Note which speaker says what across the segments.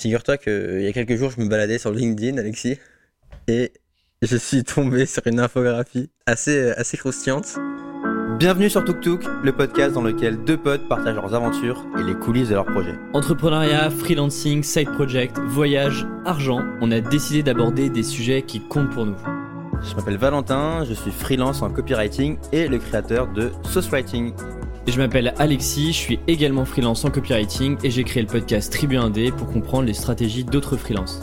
Speaker 1: Figure-toi qu'il y a quelques jours, je me baladais sur LinkedIn, Alexis, et je suis tombé sur une infographie assez, assez croustillante.
Speaker 2: Bienvenue sur Tuk Tuk, le podcast dans lequel deux potes partagent leurs aventures et les coulisses de leurs projets.
Speaker 3: Entrepreneuriat, freelancing, side project, voyage, argent, on a décidé d'aborder des sujets qui comptent pour nous.
Speaker 2: Je m'appelle Valentin, je suis freelance en copywriting et le créateur de Sauce Writing.
Speaker 3: Je m'appelle Alexis, je suis également freelance en copywriting et j'ai créé le podcast Tribu Indé pour comprendre les stratégies d'autres freelances.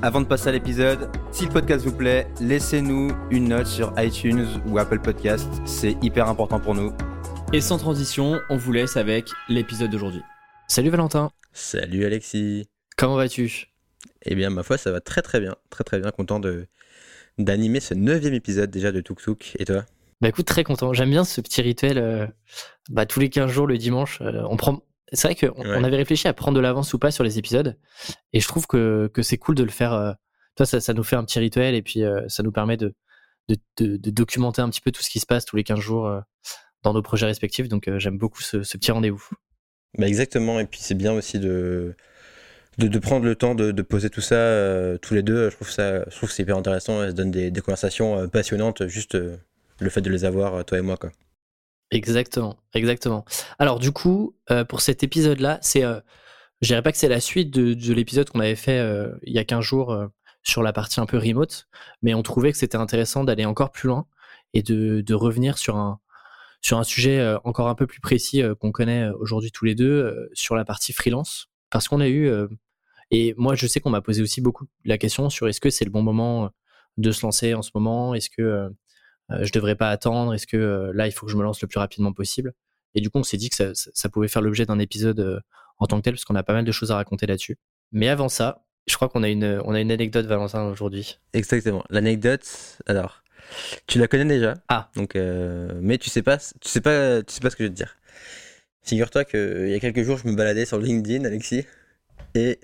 Speaker 2: Avant de passer à l'épisode, si le podcast vous plaît, laissez-nous une note sur iTunes ou Apple Podcast, c'est hyper important pour nous.
Speaker 3: Et sans transition, on vous laisse avec l'épisode d'aujourd'hui. Salut Valentin.
Speaker 1: Salut Alexis.
Speaker 3: Comment vas-tu?
Speaker 1: Eh bien, ma foi, ça va très très bien. Très très bien. Content de d'animer ce neuvième épisode déjà de Tuk Tuk. Et toi?
Speaker 3: Bah écoute, très content. J'aime bien ce petit rituel. euh, bah, tous les 15 jours le dimanche, euh, on prend. C'est vrai qu'on
Speaker 1: Ouais.
Speaker 3: on avait réfléchi à prendre de l'avance ou pas sur les épisodes. Et je trouve que, que c'est cool de le faire. euh, toi, ça, ça nous fait un petit rituel et puis ça nous permet de, de, de- de documenter un petit peu tout ce qui se passe tous les 15 jours dans nos projets respectifs. Donc j'aime beaucoup ce, ce petit rendez-vous.
Speaker 1: Bah exactement. Et puis c'est bien aussi de, de, de prendre le temps de, de poser tout ça euh, tous les deux. Je trouve ça, je trouve que c'est hyper intéressant. Ça se donne des, des conversations euh, passionnantes. Juste euh, le fait de les avoir, euh, toi et moi. Quoi.
Speaker 3: Exactement, exactement. Alors du coup, euh, pour cet épisode-là, c'est, euh, je dirais pas que c'est la suite de, de l'épisode qu'on avait fait euh, il y a 15 jours sur la partie un peu remote, mais on trouvait que c'était intéressant d'aller encore plus loin et de, revenir sur un sur un sujet encore un peu plus précis qu'on connaît aujourd'hui tous les deux sur la partie freelance, parce qu'on a eu et moi je sais qu'on m'a posé aussi beaucoup la question sur est-ce que c'est le bon moment de se lancer en ce moment, est-ce que je devrais pas attendre Est-ce que euh, là, il faut que je me lance le plus rapidement possible? Et du coup, on s'est dit que ça, pouvait faire l'objet d'un épisode euh, en tant que tel, parce qu'on a pas mal de choses à raconter là-dessus. Mais avant ça, je crois qu'on a une, on a une anecdote, Valentin, aujourd'hui.
Speaker 1: Exactement. L'anecdote, alors, tu la connais déjà.
Speaker 3: Ah.
Speaker 1: Donc, euh, mais tu sais pas, tu sais pas, tu sais pas ce que je vais te dire. Figure-toi qu'il y a quelques jours, je me baladais sur LinkedIn, Alexis, et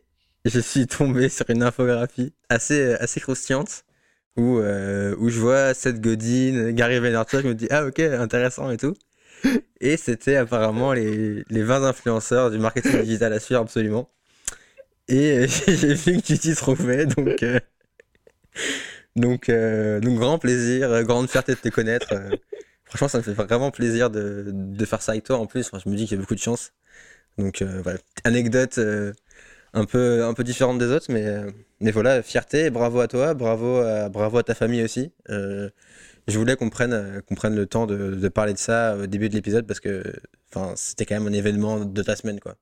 Speaker 1: je suis tombé sur une infographie assez, assez croustillante où, euh, où je vois Seth Godin, Gary Vaynerchuk, je me dis ah ok intéressant et tout. Et c'était apparemment les, les 20 influenceurs du marketing digital à suivre absolument. Et j'ai vu que tu t'y trouvais, donc euh, donc, euh, donc grand plaisir, grande fierté de te connaître. franchement, ça me fait vraiment plaisir de, de faire ça avec toi en plus. Je me dis qu'il y a beaucoup de chance. Donc voilà, anecdote un peu un peu différente des autres, mais mais voilà, fierté, bravo à toi, bravo à, bravo à ta famille aussi. Euh, je voulais qu'on prenne qu'on prenne le temps de, de parler de ça au début de l'épisode parce que c'était quand même un événement de ta semaine quoi.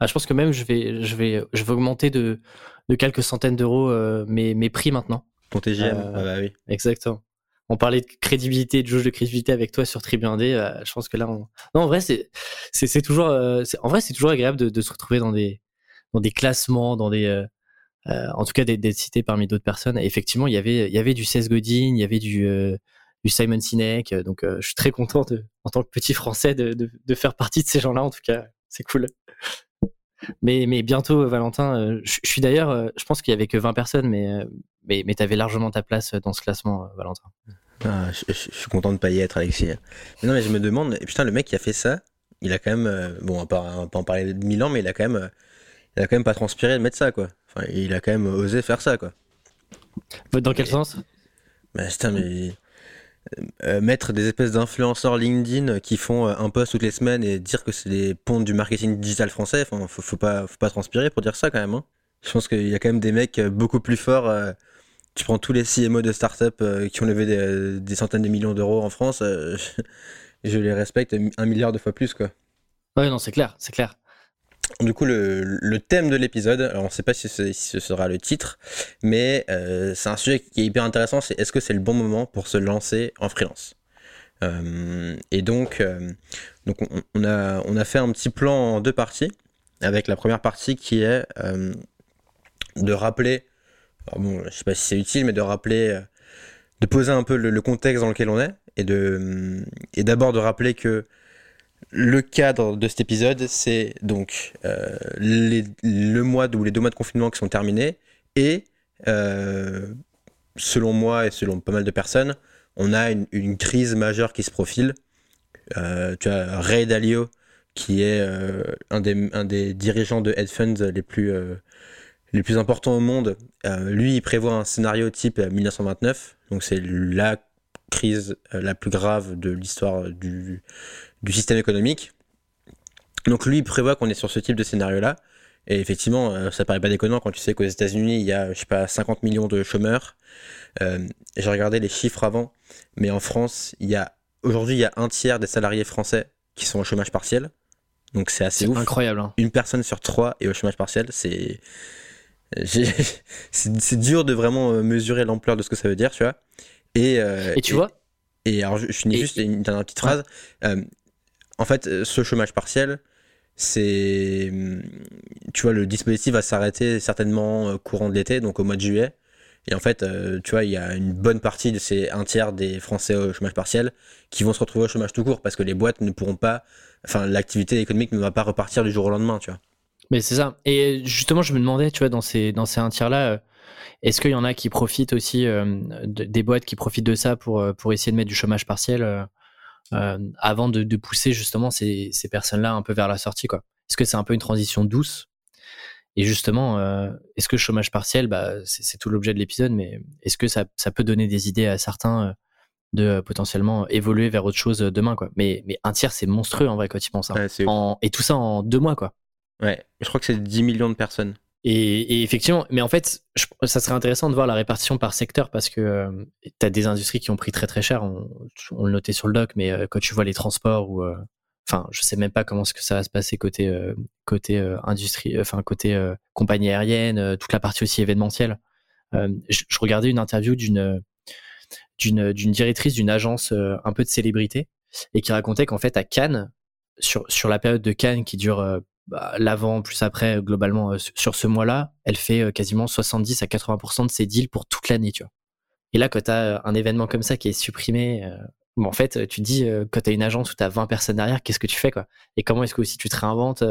Speaker 3: Ah, je pense que même je vais, je vais, je vais augmenter de, de quelques centaines d'euros euh, mes, mes prix maintenant.
Speaker 1: Ton TGM,
Speaker 3: Euh,
Speaker 1: ah bah oui.
Speaker 3: Exactement. On parlait de crédibilité, de jauge de crédibilité avec toi sur Tribu Indé. euh, je pense que là, on... non, en vrai, c'est, toujours, en vrai, c'est toujours agréable de, de se retrouver dans des, dans des classements, dans des, euh, euh, en tout cas, d'être cité parmi d'autres personnes. Effectivement, il y avait, il y avait du Seth Godin, il y avait du, euh, Simon Sinek. Donc, je suis très content de, en tant que petit Français, de, faire partie de ces gens-là. En tout cas, c'est cool. Mais, mais bientôt, Valentin, je, suis d'ailleurs, je pense qu'il y avait que 20 personnes, mais, mais, mais tu avais largement ta place dans ce classement, Valentin.
Speaker 1: Ah, je, suis content de pas y être, Alexis. Mais non, mais je me demande, putain, le mec qui a fait ça, il a quand même, bon, on va pas, en parler de mille ans, mais il a quand même, il a quand même pas transpiré de mettre ça, quoi. Enfin, il a quand même osé faire ça, quoi.
Speaker 3: Dans quel sens?
Speaker 1: Mais putain, mais euh, mettre des espèces d'influenceurs LinkedIn qui font euh, un post toutes les semaines et dire que c'est des pontes du marketing digital français, enfin, faut, faut pas, faut pas transpirer pour dire ça quand même. hein. Je pense qu'il y a quand même des mecs euh, beaucoup plus forts. euh, tu prends tous les CMO de start-up euh, qui ont levé des, des centaines de millions d'euros en France, euh, je, je les respecte un milliard de fois plus, quoi.
Speaker 3: Ouais, non, c'est clair, c'est clair.
Speaker 1: Du coup, le, thème de l'épisode, alors on ne sait pas si ce, sera le titre, mais euh, c'est un sujet qui est hyper intéressant, c'est est-ce que c'est le bon moment pour se lancer en freelance? Euh, Et donc, euh, on, a, fait un petit plan en deux parties, avec la première partie qui est de rappeler, bon, je sais pas si c'est utile, mais de rappeler, de poser un peu le, contexte dans lequel on est, et de et d'abord de rappeler que le cadre de cet épisode, c'est donc euh, les- le mois les deux mois de confinement qui sont terminés et euh, selon moi et selon pas mal de personnes, on a une, crise majeure qui se profile. Euh, tu as Ray Dalio qui est un, des, dirigeants de hedge funds les les plus importants au monde, lui, il prévoit un scénario type 1929. Donc c'est la crise la plus grave de l'histoire du, du système économique. Donc lui, il prévoit qu'on est sur ce type de scénario-là. Et effectivement, euh, ça paraît pas déconnant quand tu sais qu'aux États-Unis, il y a, je sais pas, 50 millions de chômeurs. Euh, J'ai regardé les chiffres avant, mais en France, il y a aujourd'hui, il y a un tiers des salariés français qui sont au chômage partiel. Donc c'est assez ouf.
Speaker 3: Incroyable. Hein.
Speaker 1: Une personne sur trois est au chômage partiel. C'est c'est dur de vraiment euh, mesurer l'ampleur de ce que ça veut dire, tu vois. Et,
Speaker 3: euh, et tu vois.
Speaker 1: Et alors, je, finis juste une dernière petite phrase. Euh, en fait, ce chômage partiel, c'est tu vois le dispositif va s'arrêter certainement euh, courant de l'été donc au mois de juillet. Et en fait euh, tu vois il y a une bonne partie de ces un tiers des français au chômage partiel qui vont se retrouver au chômage tout court parce que les boîtes ne pourront pas enfin l'activité économique ne va pas repartir du jour au lendemain tu vois.
Speaker 3: Mais c'est ça. Et justement je me demandais tu vois dans ces dans ces un tiers là euh, est-ce qu'il y en a qui profitent aussi des boîtes qui profitent de ça pour essayer de mettre du chômage partiel euh, avant de, de, pousser justement ces, ces personnes-là un peu vers la sortie. Quoi. Est-ce que c'est un peu une transition douce? Et justement, euh, est-ce que le chômage partiel, bah, c'est, tout l'objet de l'épisode, mais est-ce que ça, ça, peut donner des idées à certains euh, de potentiellement évoluer vers autre chose demain quoi? Mais, mais un tiers, c'est monstrueux en vrai quand tu penses. Hein. en, et tout ça en deux mois. quoi.
Speaker 1: Ouais, je crois que c'est 10 millions de personnes.
Speaker 3: Et, effectivement, mais en fait, ça serait intéressant de voir la répartition par secteur parce que euh, tu as des industries qui ont pris très très cher. On, le notait sur le doc, mais euh, quand tu vois les transports ou, euh, enfin, je sais même pas comment ce que ça va se passer côté côté industrie, enfin côté compagnie aérienne, toute la partie aussi événementielle. Je, je, regardais une interview d'une d'une d'une directrice d'une agence un peu de célébrité et qui racontait qu'en fait à Cannes, sur sur la période de Cannes qui dure bah, l'avant plus après globalement euh, sur ce mois-là, elle fait euh, quasiment 70 à 80% de ses deals pour toute l'année, tu. Et là, quand tu as euh, un événement comme ça qui est supprimé, en fait, tu dis, quand tu as une agence où tu as 20 personnes derrière, qu'est-ce que tu fais, quoi? Et comment est-ce que aussi tu te réinventes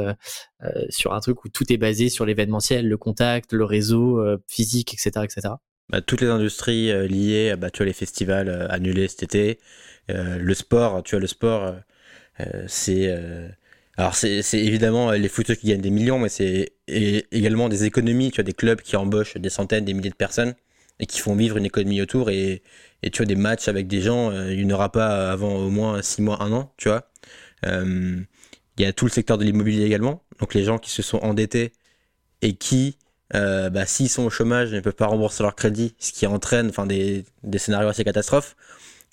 Speaker 3: sur un truc où tout est basé sur l'événementiel, le contact, le réseau physique, etc., etc.
Speaker 1: Bah, toutes les industries liées, bah, tu vois, les festivals annulés cet été, le sport, tu vois, le sport, c'est alors c'est évidemment les footeux qui gagnent des millions, mais c'est également des économies. Tu as des clubs qui embauchent des centaines, des milliers de personnes et qui font vivre une économie autour. Et, tu as des matchs avec des gens, euh, il n'y aura pas avant au moins 6 mois, 1 an, tu vois. Euh, il y a tout le secteur de l'immobilier également. Donc les gens qui se sont endettés et qui, euh, bah, s'ils sont au chômage, ne peuvent pas rembourser leur crédit, ce qui entraîne des, des scénarios assez catastrophes.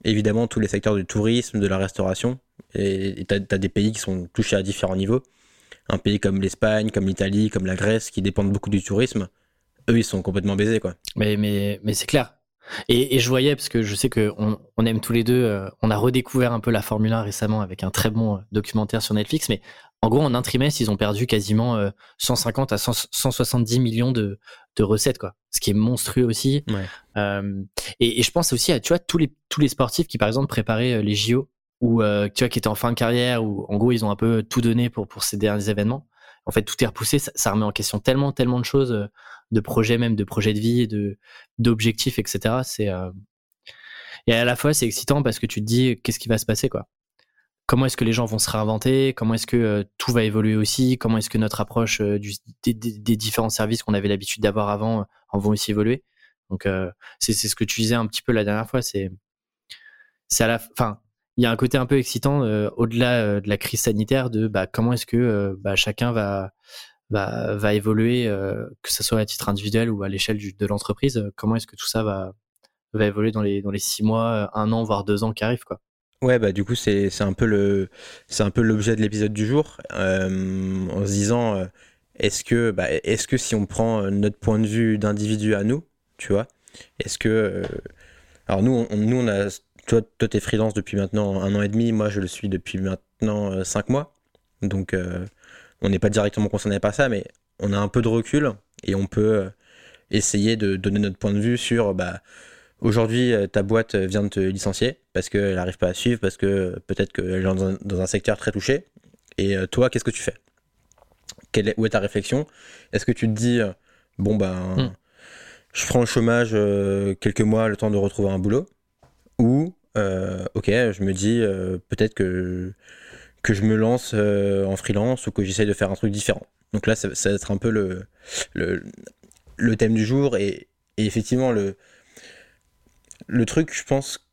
Speaker 1: Évidemment, tous les secteurs du tourisme, de la restauration, et tu as, des pays qui sont touchés à différents niveaux. Un pays comme l'Espagne, comme l'Italie, comme la Grèce, qui dépendent beaucoup du tourisme, eux, ils sont complètement baisés. Quoi.
Speaker 3: Mais, mais, mais c'est clair. Et, je voyais, parce que je sais qu'on on aime tous les deux, euh, on a redécouvert un peu la Formule 1 récemment avec un très bon euh, documentaire sur Netflix, mais en gros, en un trimestre, ils ont perdu quasiment 150 euh, à 170 millions de, de, recettes, quoi. Ce qui est monstrueux aussi. et, et, je pense aussi à, tu vois, tous les, tous les sportifs qui, par exemple, préparaient les JO ou euh, tu vois qui étaient en fin de carrière ou en gros ils ont un peu tout donné pour pour ces derniers événements. En fait tout est repoussé. Ça, remet en question tellement tellement de choses euh, de projets même de projets de vie de d'objectifs etc c'est euh... et à la fois c'est excitant parce que tu te dis qu'est-ce qui va se passer quoi? Comment est-ce que les gens vont se réinventer? Comment est-ce que euh, tout va évoluer aussi? Comment est-ce que notre approche du, des, des, différents services qu'on avait l'habitude d'avoir avant en vont aussi évoluer? Donc c'est c'est ce que tu disais un petit peu la dernière fois. C'est c'est à la fin il y a un côté un peu excitant euh, au-delà euh, de la crise sanitaire de bah, comment est-ce que euh, bah, chacun va, va, évoluer, que ce soit à titre individuel ou à l'échelle de l'entreprise. Comment est-ce que tout ça va, va évoluer dans les, dans les six mois, un an, voire deux ans qui arrivent quoi?
Speaker 1: Ouais, bah du coup c'est un peu l'objet de l'épisode du jour, en se disant est-ce que bah, que si on prend notre point de vue d'individu à nous, tu vois, est-ce que alors nous nous on a toi, toi, t'es freelance depuis maintenant un an et demi, moi je le suis depuis maintenant euh, cinq mois. Donc euh, on n'est pas directement concerné par ça, mais on a un peu de recul et on peut euh, essayer de donner notre point de vue sur bah, aujourd'hui ta boîte vient de te licencier parce qu'elle n'arrive pas à suivre, parce que peut-être qu'elle est dans un, secteur très touché. Et toi, qu'est-ce que tu fais? Quelle est, Où est ta réflexion? Est-ce que tu te dis, bon ben, hmm. je prends le chômage quelques mois, le temps de retrouver un boulot? Ou ok, je me dis euh, peut-être que, que je me lance euh, en freelance ou que j'essaye de faire un truc différent. Donc là, ça, va être un peu le, le le thème du jour et, et effectivement le, le truc, je pense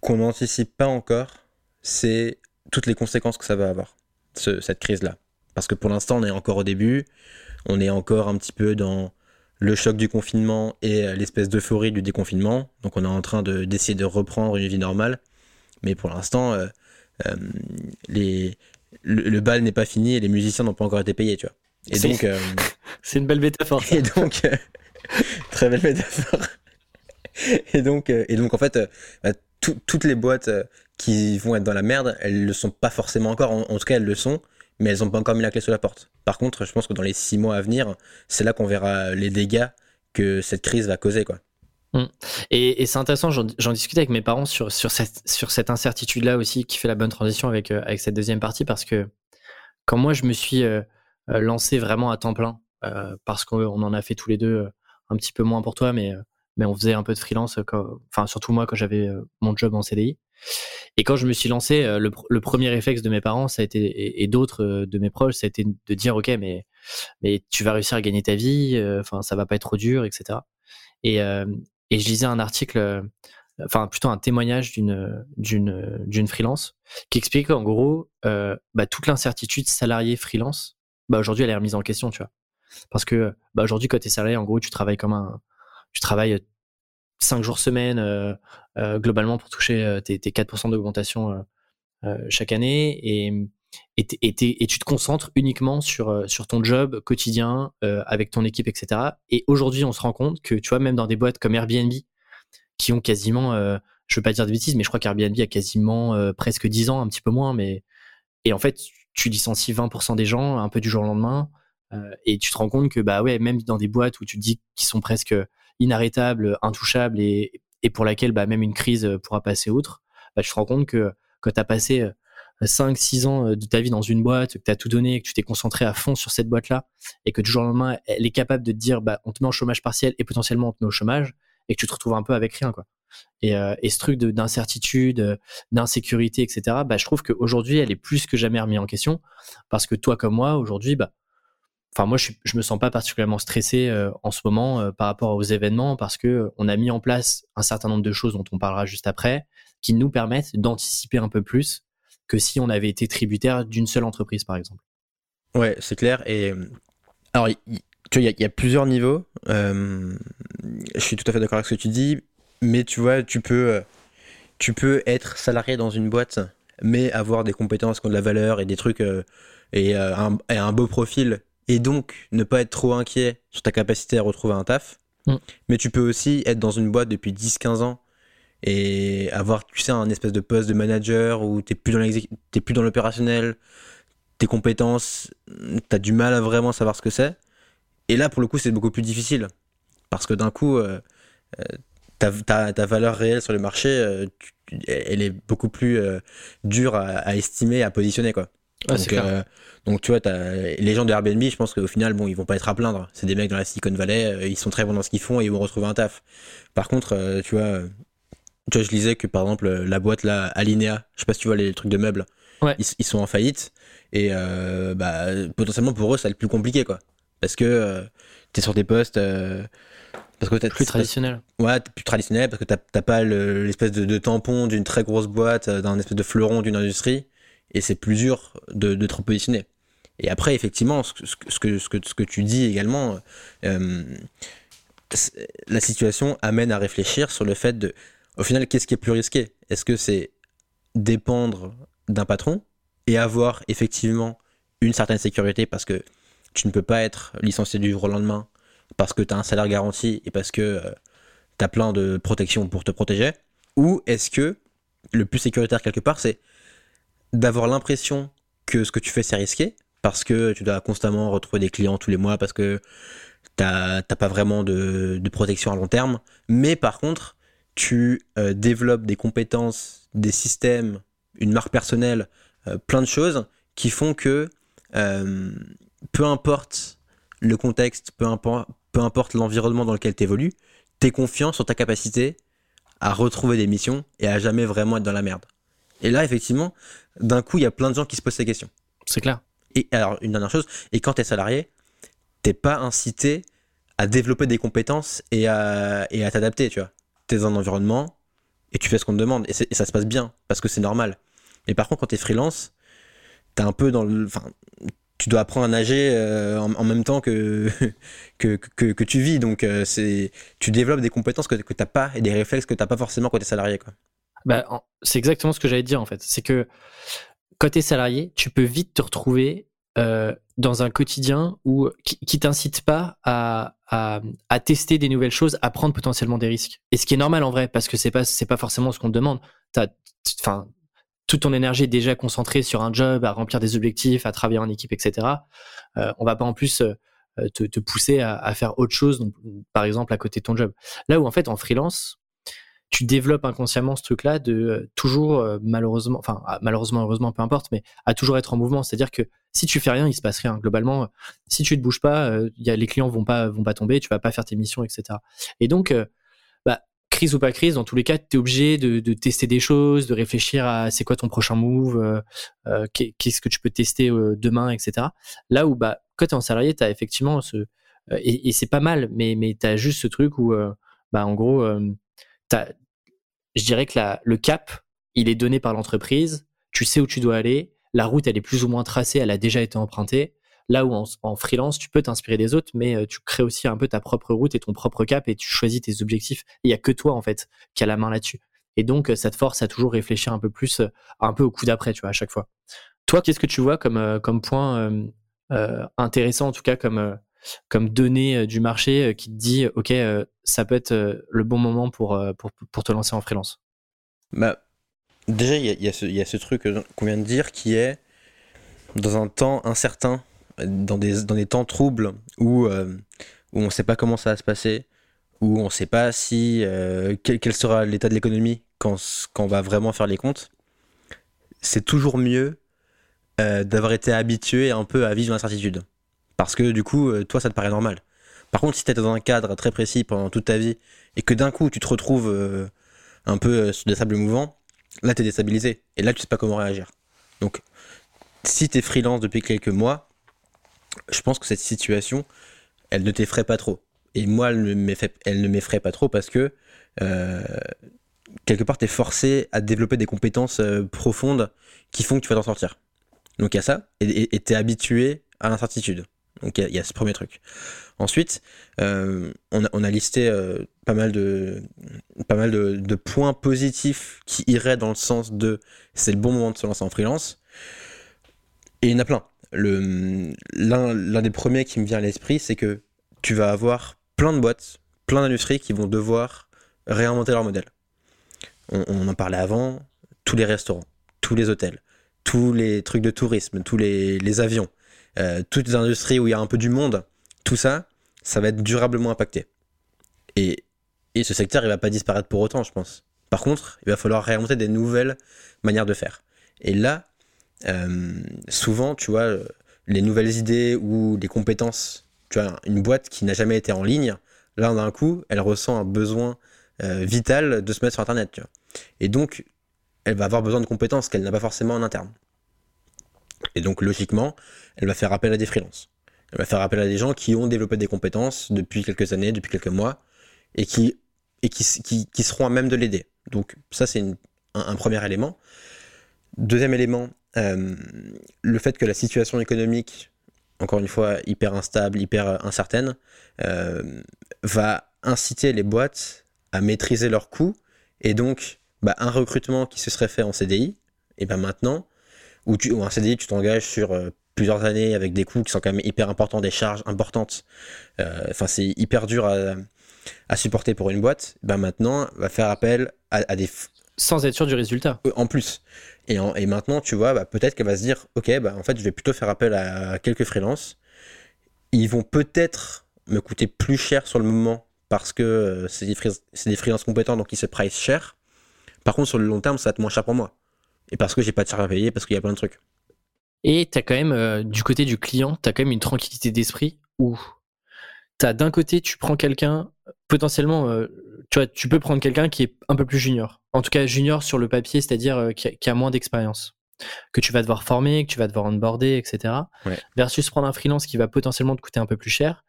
Speaker 1: qu'on n'anticipe pas encore, c'est toutes les conséquences que ça va avoir, cette crise-là. Parce que pour l'instant, on est encore au début, on est encore un petit peu dans le choc du confinement et l'espèce d'euphorie du déconfinement. Donc on est en train d'essayer de, reprendre une vie normale. Mais pour l'instant, euh, euh, les, le, bal n'est pas fini et les musiciens n'ont pas encore été payés, tu vois.
Speaker 3: Et donc, euh, c'est une belle métaphore.
Speaker 1: Et donc, très belle métaphore. et donc, et donc en fait, bah, toutes les boîtes qui vont être dans la merde, elles le sont pas forcément encore. En, tout cas, elles le sont, mais elles ont pas encore mis la clé sur la porte. Par contre, je pense que dans les six mois à venir, c'est là qu'on verra les dégâts que cette crise va causer, quoi.
Speaker 3: Mmh. Et, c'est intéressant, j'en discutais avec mes parents sur, cette, incertitude-là aussi qui fait la bonne transition avec, euh, avec cette deuxième partie parce que quand moi je me suis euh, euh, lancé vraiment à temps plein, parce qu'on en a fait tous les deux un petit peu moins pour toi, mais, mais on faisait un peu de freelance, enfin surtout moi quand j'avais mon job en CDI. Et quand je me suis lancé, le, le, premier réflexe de mes parents, ça a été, et, d'autres de mes proches, ça a été de dire ok, mais, mais tu vas réussir à gagner ta vie, enfin ça va pas être trop dur, etc. Et, et je lisais un article, euh, enfin plutôt un témoignage d'une d'une d'une freelance qui explique en gros euh, bah, toute l'incertitude salarié freelance. Bah aujourd'hui elle est remise en question, tu vois. Parce que bah, aujourd'hui quand tu es salarié, en gros tu travailles comme un, tu travailles 5 jours semaine euh, globalement pour toucher tes, tes 4% d'augmentation chaque année et et, et, tu te concentres uniquement sur, sur ton job quotidien avec ton équipe, etc. Et aujourd'hui, on se rend compte que, tu vois, même dans des boîtes comme Airbnb, qui ont quasiment, je veux pas dire de bêtises, mais je crois qu'Airbnb a quasiment presque 10 ans, un petit peu moins, mais et en fait, tu licencies 20% des gens un peu du jour au lendemain, et tu te rends compte que bah ouais, même dans des boîtes où tu te dis qu'ils sont presque inarrêtables, intouchables et, et pour laquelle bah, même une crise pourra passer outre, bah, tu te rends compte que quand tu as passé 5-6 ans euh, de ta vie dans une boîte, que tu as tout donné, que tu t'es concentré à fond sur cette boîte-là, et que du jour au lendemain, elle est capable de te dire, bah, on te met en chômage partiel et potentiellement on te met au chômage, et que tu te retrouves un peu avec rien, quoi. Et, euh, et ce truc d'incertitude, euh, d'insécurité, etc., bah, je trouve qu'aujourd'hui, elle est plus que jamais remise en question, parce que toi comme moi, aujourd'hui, bah, enfin moi, je, je me sens pas particulièrement stressé en ce moment par rapport aux événements, parce que on a mis en place un certain nombre de choses dont on parlera juste après, qui nous permettent d'anticiper un peu plus que si on avait été tributaire d'une seule entreprise, par exemple.
Speaker 1: Ouais, c'est clair. Et alors, tu vois, il y, a plusieurs niveaux. Euh, je suis tout à fait d'accord avec ce que tu dis, mais tu vois, tu peux, euh, tu peux être salarié dans une boîte, mais avoir des compétences qui ont de la valeur et des trucs euh, et, un, beau profil, et donc ne pas être trop inquiet sur ta capacité à retrouver un taf. Mm. Mais tu peux aussi être dans une boîte depuis 10-15 ans et avoir, tu sais, un espèce de poste de manager où tu plus dans plus dans l'opérationnel, tes compétences, tu as du mal à vraiment savoir ce que c'est. Et là, pour le coup, c'est beaucoup plus difficile. Parce que d'un coup, euh, euh, ta, ta, valeur réelle sur le marché, euh, elle est beaucoup plus dure à, estimer, à positionner. Quoi. Donc, donc, tu vois, les gens de Airbnb, je pense qu'au final, bon, ils vont pas être à plaindre. C'est des mecs dans la Silicon Valley, ils sont très bons dans ce qu'ils font et ils vont retrouver un taf. Par contre, tu vois, tu vois, je lisais que par exemple, la boîte là, Alinea, je sais pas si tu vois les trucs de meubles, ils, sont en faillite. Et euh, bah, potentiellement pour eux, c'est le plus compliqué, quoi. Parce que euh, tu es sur des postes. Euh,
Speaker 3: parce que plus traditionnel.
Speaker 1: Ouais, plus traditionnel, parce que t'as pas l'espèce de, tampon d'une très grosse boîte, d'un espèce de fleuron d'une industrie. Et c'est plus dur de, de, te repositionner. Et après, effectivement, ce, ce, que, ce, que, ce que tu dis également, la situation amène à réfléchir sur le fait de au final, qu'est-ce qui est plus risqué? Est-ce que c'est dépendre d'un patron et avoir effectivement une certaine sécurité parce que tu ne peux pas être licencié du jour au lendemain parce que tu as un salaire garanti et parce que euh, tu as plein de protections pour te protéger? Ou est-ce que le plus sécuritaire quelque part, c'est d'avoir l'impression que ce que tu fais, c'est risqué parce que tu dois constamment retrouver des clients tous les mois parce que t'as pas vraiment de, protection à long terme. Mais par contre, tu euh, développes des compétences, des systèmes, une marque personnelle, euh, plein de choses qui font que euh, peu importe le contexte, peu, importe l'environnement dans lequel tu évolues, tu es confiant sur ta capacité à retrouver des missions et à jamais vraiment être dans la merde. Et là, effectivement, d'un coup, il y a plein de gens qui se posent ces questions.
Speaker 3: C'est clair.
Speaker 1: Et alors, une dernière chose, et quand tu es salarié, t'es pas incité à développer des compétences et à, et à t'adapter, tu vois. T'es dans un environnement et tu fais ce qu'on te demande et, ça se passe bien parce que c'est normal. Mais par contre, quand t'es freelance, t'es un peu dans le. Enfin, tu dois apprendre à nager euh, en, même temps que, que, que, tu vis. Donc, euh, c'est tu développes des compétences que, que t'as pas et des réflexes que t'as pas forcément quand t'es salarié. Quoi.
Speaker 3: Bah, c'est exactement ce que j'allais dire en fait. C'est que quand t'es salarié, tu peux vite te retrouver euh, dans un quotidien où, qui, qui t'incite pas à, tester des nouvelles choses, à prendre potentiellement des risques. Et ce qui est normal en vrai, parce que c'est pas c'est pas forcément ce qu'on te demande. Enfin, toute ton énergie est déjà concentrée sur un job, à remplir des objectifs, à travailler en équipe, etc. Euh, on va pas en plus euh, te, pousser à, faire autre chose, par exemple à côté de ton job. Là où en fait en freelance, tu développes inconsciemment ce truc-là de euh, toujours euh, malheureusement, enfin ah, malheureusement, heureusement, peu importe, mais à toujours être en mouvement. C'est-à-dire que si tu fais rien, il se passe rien. Globalement, si tu te bouges pas, euh, y a, les clients vont pas vont pas tomber, tu vas pas faire tes missions, etc. Et donc, bah, crise ou pas crise, dans tous les cas, tu es obligé de, tester des choses, de réfléchir à c'est quoi ton prochain move, qu'est-ce que tu peux tester demain, etc. Là où bah quand tu es en salarié, tu as effectivement ce et, et c'est pas mal, mais mais tu as juste ce truc où bah en gros je dirais que le cap, il est donné par l'entreprise. Tu sais où tu dois aller. La route, elle est plus ou moins tracée. Elle a déjà été empruntée. Là où en, freelance, tu peux t'inspirer des autres, mais euh, tu crées aussi un peu ta propre route et ton propre cap et tu choisis tes objectifs. Il y a que toi, en fait, qui a la main là-dessus. Et donc, ça te force à toujours réfléchir un peu plus, euh, un peu au coup d'après, tu vois, à chaque fois. Toi, qu'est-ce que tu vois comme, euh, comme point intéressant, en tout cas, comme, comme donnée euh, du marché euh, qui te dit ok euh, ça peut être le bon moment pour, pour, te lancer en freelance
Speaker 1: bah, Déjà, il y, a ce truc qu'on vient de dire qui est dans un temps incertain, dans des, dans des temps troubles où, où on ne sait pas comment ça va se passer, où on ne sait pas si quel, quel, sera l'état de l'économie quand, quand on va vraiment faire les comptes, c'est toujours mieux d'avoir été habitué un peu à vivre l'incertitude. Parce que du coup, euh, toi, ça te paraît normal. Par contre, si tu dans un cadre très précis pendant toute ta vie et que d'un coup, tu te retrouves euh, un peu euh, sur des sables mouvants, là, tu es déstabilisé. Et là, tu sais pas comment réagir. Donc, si tu es freelance depuis quelques mois, je pense que cette situation, elle ne t'effraie pas trop. Et moi, elle ne m'effraie pas trop parce que quelque part, tu es forcé à développer des compétences profondes qui font que tu vas t'en sortir. Donc il y a ça, et tu es habitué à l'incertitude. Donc il y, a ce premier truc. Ensuite, euh, on, a, listé euh, pas mal, de, pas mal de, points positifs qui iraient dans le sens de c'est le bon moment de se lancer en freelance. Et il y en a plein. L'un des premiers qui me vient à l'esprit, c'est que tu vas avoir plein de boîtes, plein d'industries qui vont devoir réinventer leur modèle. On, en parlait avant, tous les restaurants, tous les hôtels, tous les trucs de tourisme, tous les avions, euh, toutes les industries où il y a un peu du monde, tout ça, ça va être durablement impacté. Et, et ce secteur, il va pas disparaître pour autant, je pense. Par contre, il va falloir réinventer des nouvelles manières de faire. Et là, euh, souvent, tu vois, les nouvelles idées ou les compétences, tu vois, une boîte qui n'a jamais été en ligne, là, d'un coup, elle ressent un besoin euh, vital de se mettre sur Internet. Et donc, elle va avoir besoin de compétences qu'elle n'a pas forcément en interne. Et donc, logiquement, elle va faire appel à des freelances. Elle va faire appel à des gens qui ont développé des compétences depuis quelques années, depuis quelques mois, et qui, et qui, qui, seront à même de l'aider. Donc, ça, c'est un, premier élément. Deuxième élément, euh, le fait que la situation économique, encore une fois, hyper instable, hyper incertaine, euh, va inciter les boîtes à maîtriser leurs coûts, et donc, bah, un recrutement qui se serait fait en CDI, et ben maintenant, ou, tu, ou un CDI, tu t'engages sur euh, plusieurs années avec des coûts qui sont quand même hyper importants, des charges importantes. Euh, enfin, c'est hyper dur à, à, supporter pour une boîte. Ben maintenant, va faire appel à, des
Speaker 3: sans être sûr du résultat.
Speaker 1: Euh, en plus. Et, et maintenant, tu vois, bah, peut-être qu'elle va se dire, ok, bah, en fait, je vais plutôt faire appel à quelques freelances. Ils vont peut-être me coûter plus cher sur le moment parce que c'est des, des freelances compétents, donc ils se price cher. Par contre, sur le long terme, ça va être moins cher pour moi et parce que j'ai pas de charge à payer, parce qu'il y a plein de trucs.
Speaker 3: Et tu as quand même, euh, du côté du client, tu as quand même une tranquillité d'esprit où as d'un côté, tu prends quelqu'un, potentiellement, euh, tu vois, tu peux prendre quelqu'un qui est un peu plus junior. En tout cas, junior sur le papier, c'est-à-dire euh, qui, a moins d'expérience. Que tu vas devoir former, que tu vas devoir onboarder, etc. Versus prendre un freelance qui va potentiellement te coûter un peu plus cher,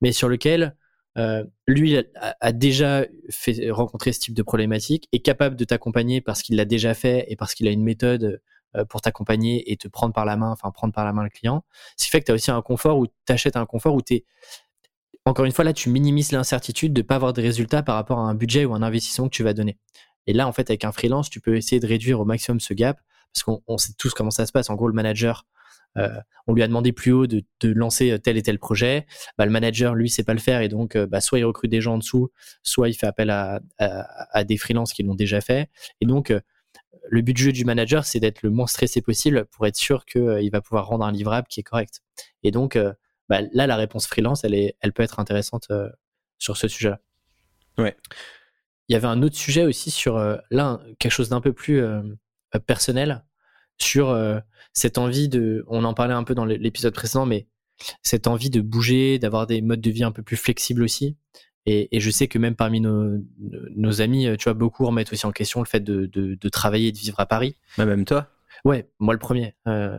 Speaker 3: mais sur lequel euh, lui a, déjà fait rencontrer ce type de problématique, est capable de t'accompagner parce qu'il l'a déjà fait et parce qu'il a une méthode euh, pour t'accompagner et te prendre par la main, enfin prendre par la main le client. Ce qui fait que tu as aussi un confort où tu achètes un confort où tu es encore une fois, là, tu minimises l'incertitude de ne pas avoir de résultats par rapport à un budget ou un investissement que tu vas donner. Et là, en fait, avec un freelance, tu peux essayer de réduire au maximum ce gap parce qu'on sait tous comment ça se passe. En gros, le manager, on lui a demandé plus haut de, lancer tel et tel projet. Bah, le manager, lui, sait pas le faire et donc, euh, bah, soit il recrute des gens en dessous, soit il fait appel à, des freelances qui l'ont déjà fait. Et donc, euh, le but du jeu du manager, c'est d'être le moins stressé possible pour être sûr qu'il va pouvoir rendre un livrable qui est correct. Et donc, bah, là, la réponse freelance, elle, est, elle peut être intéressante sur ce sujet-là.
Speaker 1: Ouais.
Speaker 3: Il y avait un autre sujet aussi sur, là, quelque chose d'un peu plus personnel, sur cette envie de, on en parlait un peu dans l'épisode précédent, mais cette envie de bouger, d'avoir des modes de vie un peu plus flexibles aussi. Et, je sais que même parmi nos, nos, amis, tu vois, beaucoup remettent aussi en question le fait de, de, travailler et de vivre à Paris.
Speaker 1: Bah, même toi
Speaker 3: Ouais, moi le premier. Euh,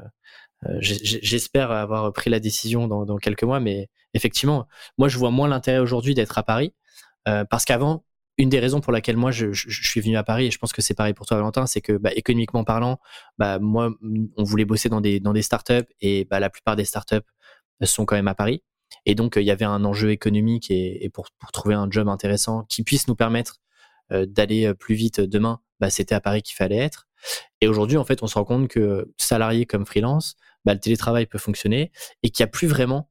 Speaker 3: euh, j'espère avoir pris la décision dans, dans, quelques mois, mais effectivement, moi je vois moins l'intérêt aujourd'hui d'être à Paris, euh, parce qu'avant, une des raisons pour laquelle moi je, suis venu à Paris et je pense que c'est pareil pour toi Valentin, c'est que bah, économiquement parlant, bah, moi on voulait bosser dans des dans des startups et bah, la plupart des startups sont quand même à Paris et donc il y avait un enjeu économique et, pour, trouver un job intéressant qui puisse nous permettre euh, d'aller euh, plus vite demain, c'était à Paris qu'il fallait être. Et aujourd'hui en fait on se rend compte que salarié comme freelance, le télétravail peut fonctionner et qu'il n'y a plus vraiment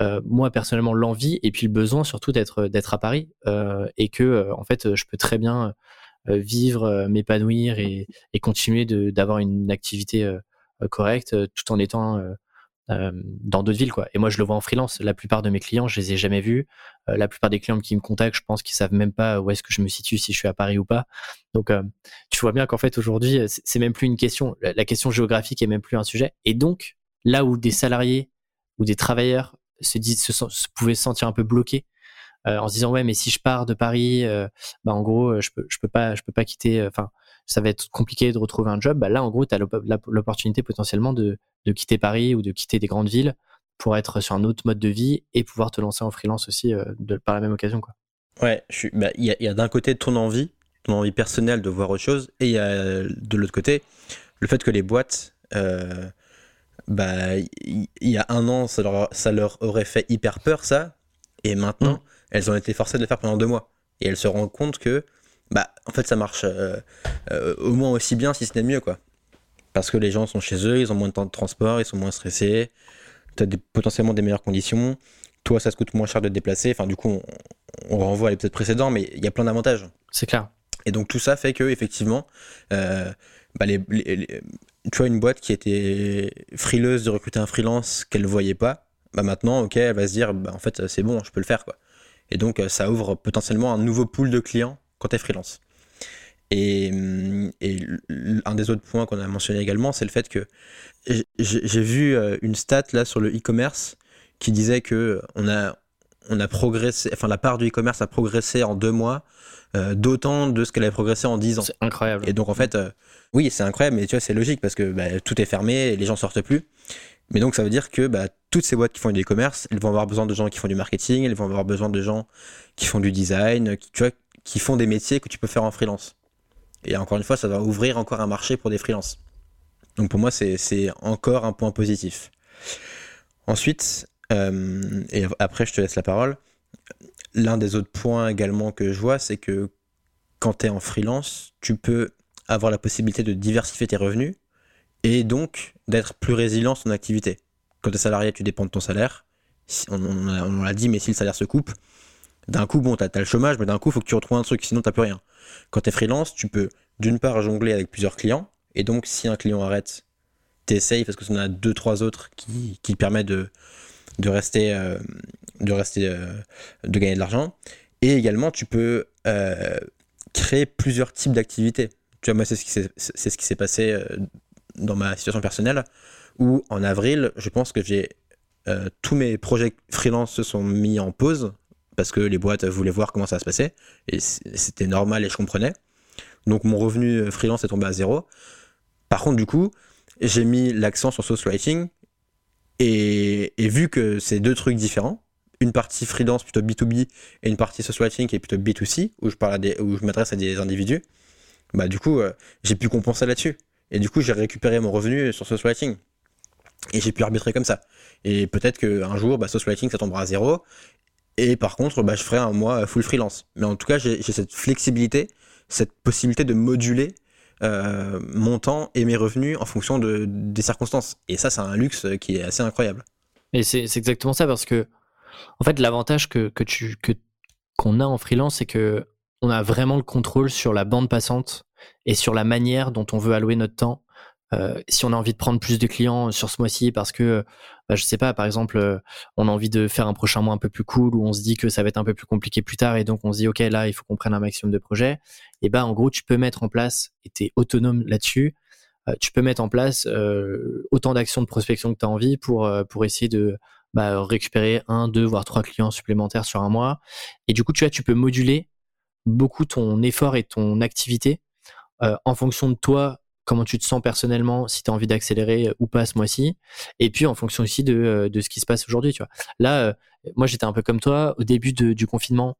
Speaker 3: euh, moi personnellement l'envie et puis le besoin surtout d'être d'être à Paris euh, et que euh, en fait je peux très bien vivre, m'épanouir et, et continuer d'avoir une activité correcte tout en étant dans d'autres villes quoi. Et moi je le vois en freelance. La plupart de mes clients je les ai jamais vus. la plupart des clients qui me contactent, je pense qu'ils savent même pas où est-ce que je me situe si je suis à Paris ou pas. Donc tu vois bien qu'en fait aujourd'hui c'est même plus une question. La, question géographique est même plus un sujet. Et donc là où des salariés ou des travailleurs se, disent, se, pouvaient se sentir un peu bloqués euh, en se disant ouais mais si je pars de Paris, euh, bah en gros euh, je peux je peux pas je peux pas quitter. Enfin ça va être compliqué de retrouver un job. Bah là en gros tu as l'opportunité potentiellement de, de quitter Paris ou de quitter des grandes villes pour être sur un autre mode de vie et pouvoir te lancer en freelance aussi par la même occasion quoi.
Speaker 1: Ouais, bah, il y a, a d'un côté ton envie, ton envie personnelle de voir autre chose, et il y a de l'autre côté le fait que les boîtes bah, il y, a un an, ça leur, ça leur, aurait fait hyper peur, ça. Et maintenant, mm. elles ont été forcées de le faire pendant deux mois. Et elles se rendent compte que, bah, en fait, ça marche euh, euh, au moins aussi bien, si ce n'est mieux, quoi. Parce que les gens sont chez eux, ils ont moins de temps de transport, ils sont moins stressés, tu as potentiellement des meilleures conditions. Toi, ça te coûte moins cher de te déplacer. Enfin, du coup, on, renvoie à l'épisode précédent, mais il y a plein d'avantages.
Speaker 3: C'est clair.
Speaker 1: Et donc, tout ça fait que, effectivement, euh, bah, les, tu vois, une boîte qui était frileuse de recruter un freelance qu'elle ne voyait pas, bah maintenant, ok, elle va se dire, bah en fait, c'est bon, je peux le faire, quoi. Et donc, euh, ça ouvre potentiellement un nouveau pool de clients quand tu es freelance. Et, et, un des autres points qu'on a mentionné également, c'est le fait que j'ai vu euh, une stat là sur le e-commerce qui disait que on a, on a progressé, enfin la part du e-commerce a progressé en deux mois euh, d'autant de ce qu'elle avait progressé en dix ans.
Speaker 3: C'est incroyable.
Speaker 1: Et donc en fait, oui, c'est incroyable, mais tu vois, c'est logique parce que bah, tout est fermé les gens sortent plus. Mais donc ça veut dire que bah, toutes ces boîtes qui font du e-commerce, elles vont avoir besoin de gens qui font du marketing, elles vont avoir besoin de gens qui font du design, qui font des métiers que tu peux faire en freelance. Et encore une fois, ça va ouvrir encore un marché pour des freelances. Donc pour moi, c'est encore un point positif. Ensuite, euh, et après je te laisse la parole, l'un des autres points également que je vois, c'est que quand tu es en freelance, tu peux avoir la possibilité de diversifier tes revenus et donc d'être plus résilient sur ton activité. Quand tu es salarié, tu dépends de ton salaire. On, l'a dit, mais si le salaire se coupe, d'un coup, bon, tu as, le chômage, mais d'un coup, il faut que tu retrouves un truc, sinon tu plus rien. Quand tu es freelance, tu peux d'une part jongler avec plusieurs clients, et donc si un client arrête, tu parce que tu en as deux, trois autres qui, qui permettent de, de rester, euh, de, rester euh, de gagner de l'argent. Et également, tu peux euh, créer plusieurs types d'activités. Tu vois, moi, c'est ce qui s'est, passé euh, dans ma situation personnelle, où en avril, je pense que j'ai euh, tous mes projets freelance se sont mis en pause parce que les boîtes voulaient voir comment ça se passait et c'était normal et je comprenais. Donc mon revenu euh, freelance est tombé à zéro. Par contre, du coup, j'ai mis l'accent sur Source Writing et, et vu que c'est deux trucs différents, une partie freelance plutôt B2B et une partie social writing qui est plutôt B2C, où je, où je m'adresse à des individus, bah du coup, euh, j'ai pu compenser là-dessus. Et du coup, j'ai récupéré mon revenu sur social writing. Et j'ai pu arbitrer comme ça. Et peut-être qu'un jour, bah, social writing, ça tombera à zéro. Et par contre, bah, je ferai un mois full freelance. Mais en tout cas, j'ai cette flexibilité, cette possibilité de moduler euh, mon temps et mes revenus en fonction de, des circonstances. Et ça, c'est un luxe qui est assez incroyable.
Speaker 3: Et c'est exactement ça parce que, en fait, l'avantage que, que tu que qu'on a en freelance, c'est que on a vraiment le contrôle sur la bande passante et sur la manière dont on veut allouer notre temps. Euh, si on a envie de prendre plus de clients sur ce mois-ci parce que, bah, je sais pas, par exemple, euh, on a envie de faire un prochain mois un peu plus cool ou on se dit que ça va être un peu plus compliqué plus tard et donc on se dit, OK, là, il faut qu'on prenne un maximum de projets. Et ben, en gros, tu peux mettre en place, et tu autonome là-dessus, euh, tu peux mettre en place autant d'actions de prospection que tu as envie pour, pour essayer de bah, récupérer un, deux, voire trois clients supplémentaires sur un mois. Et du coup, tu vois, tu peux moduler beaucoup ton effort et ton activité euh, en fonction de toi, comment tu te sens personnellement, si tu as envie d'accélérer ou pas ce mois-ci, et puis en fonction aussi de, euh, de ce qui se passe aujourd'hui. Tu vois. Là, euh, moi j'étais un peu comme toi, au début du confinement,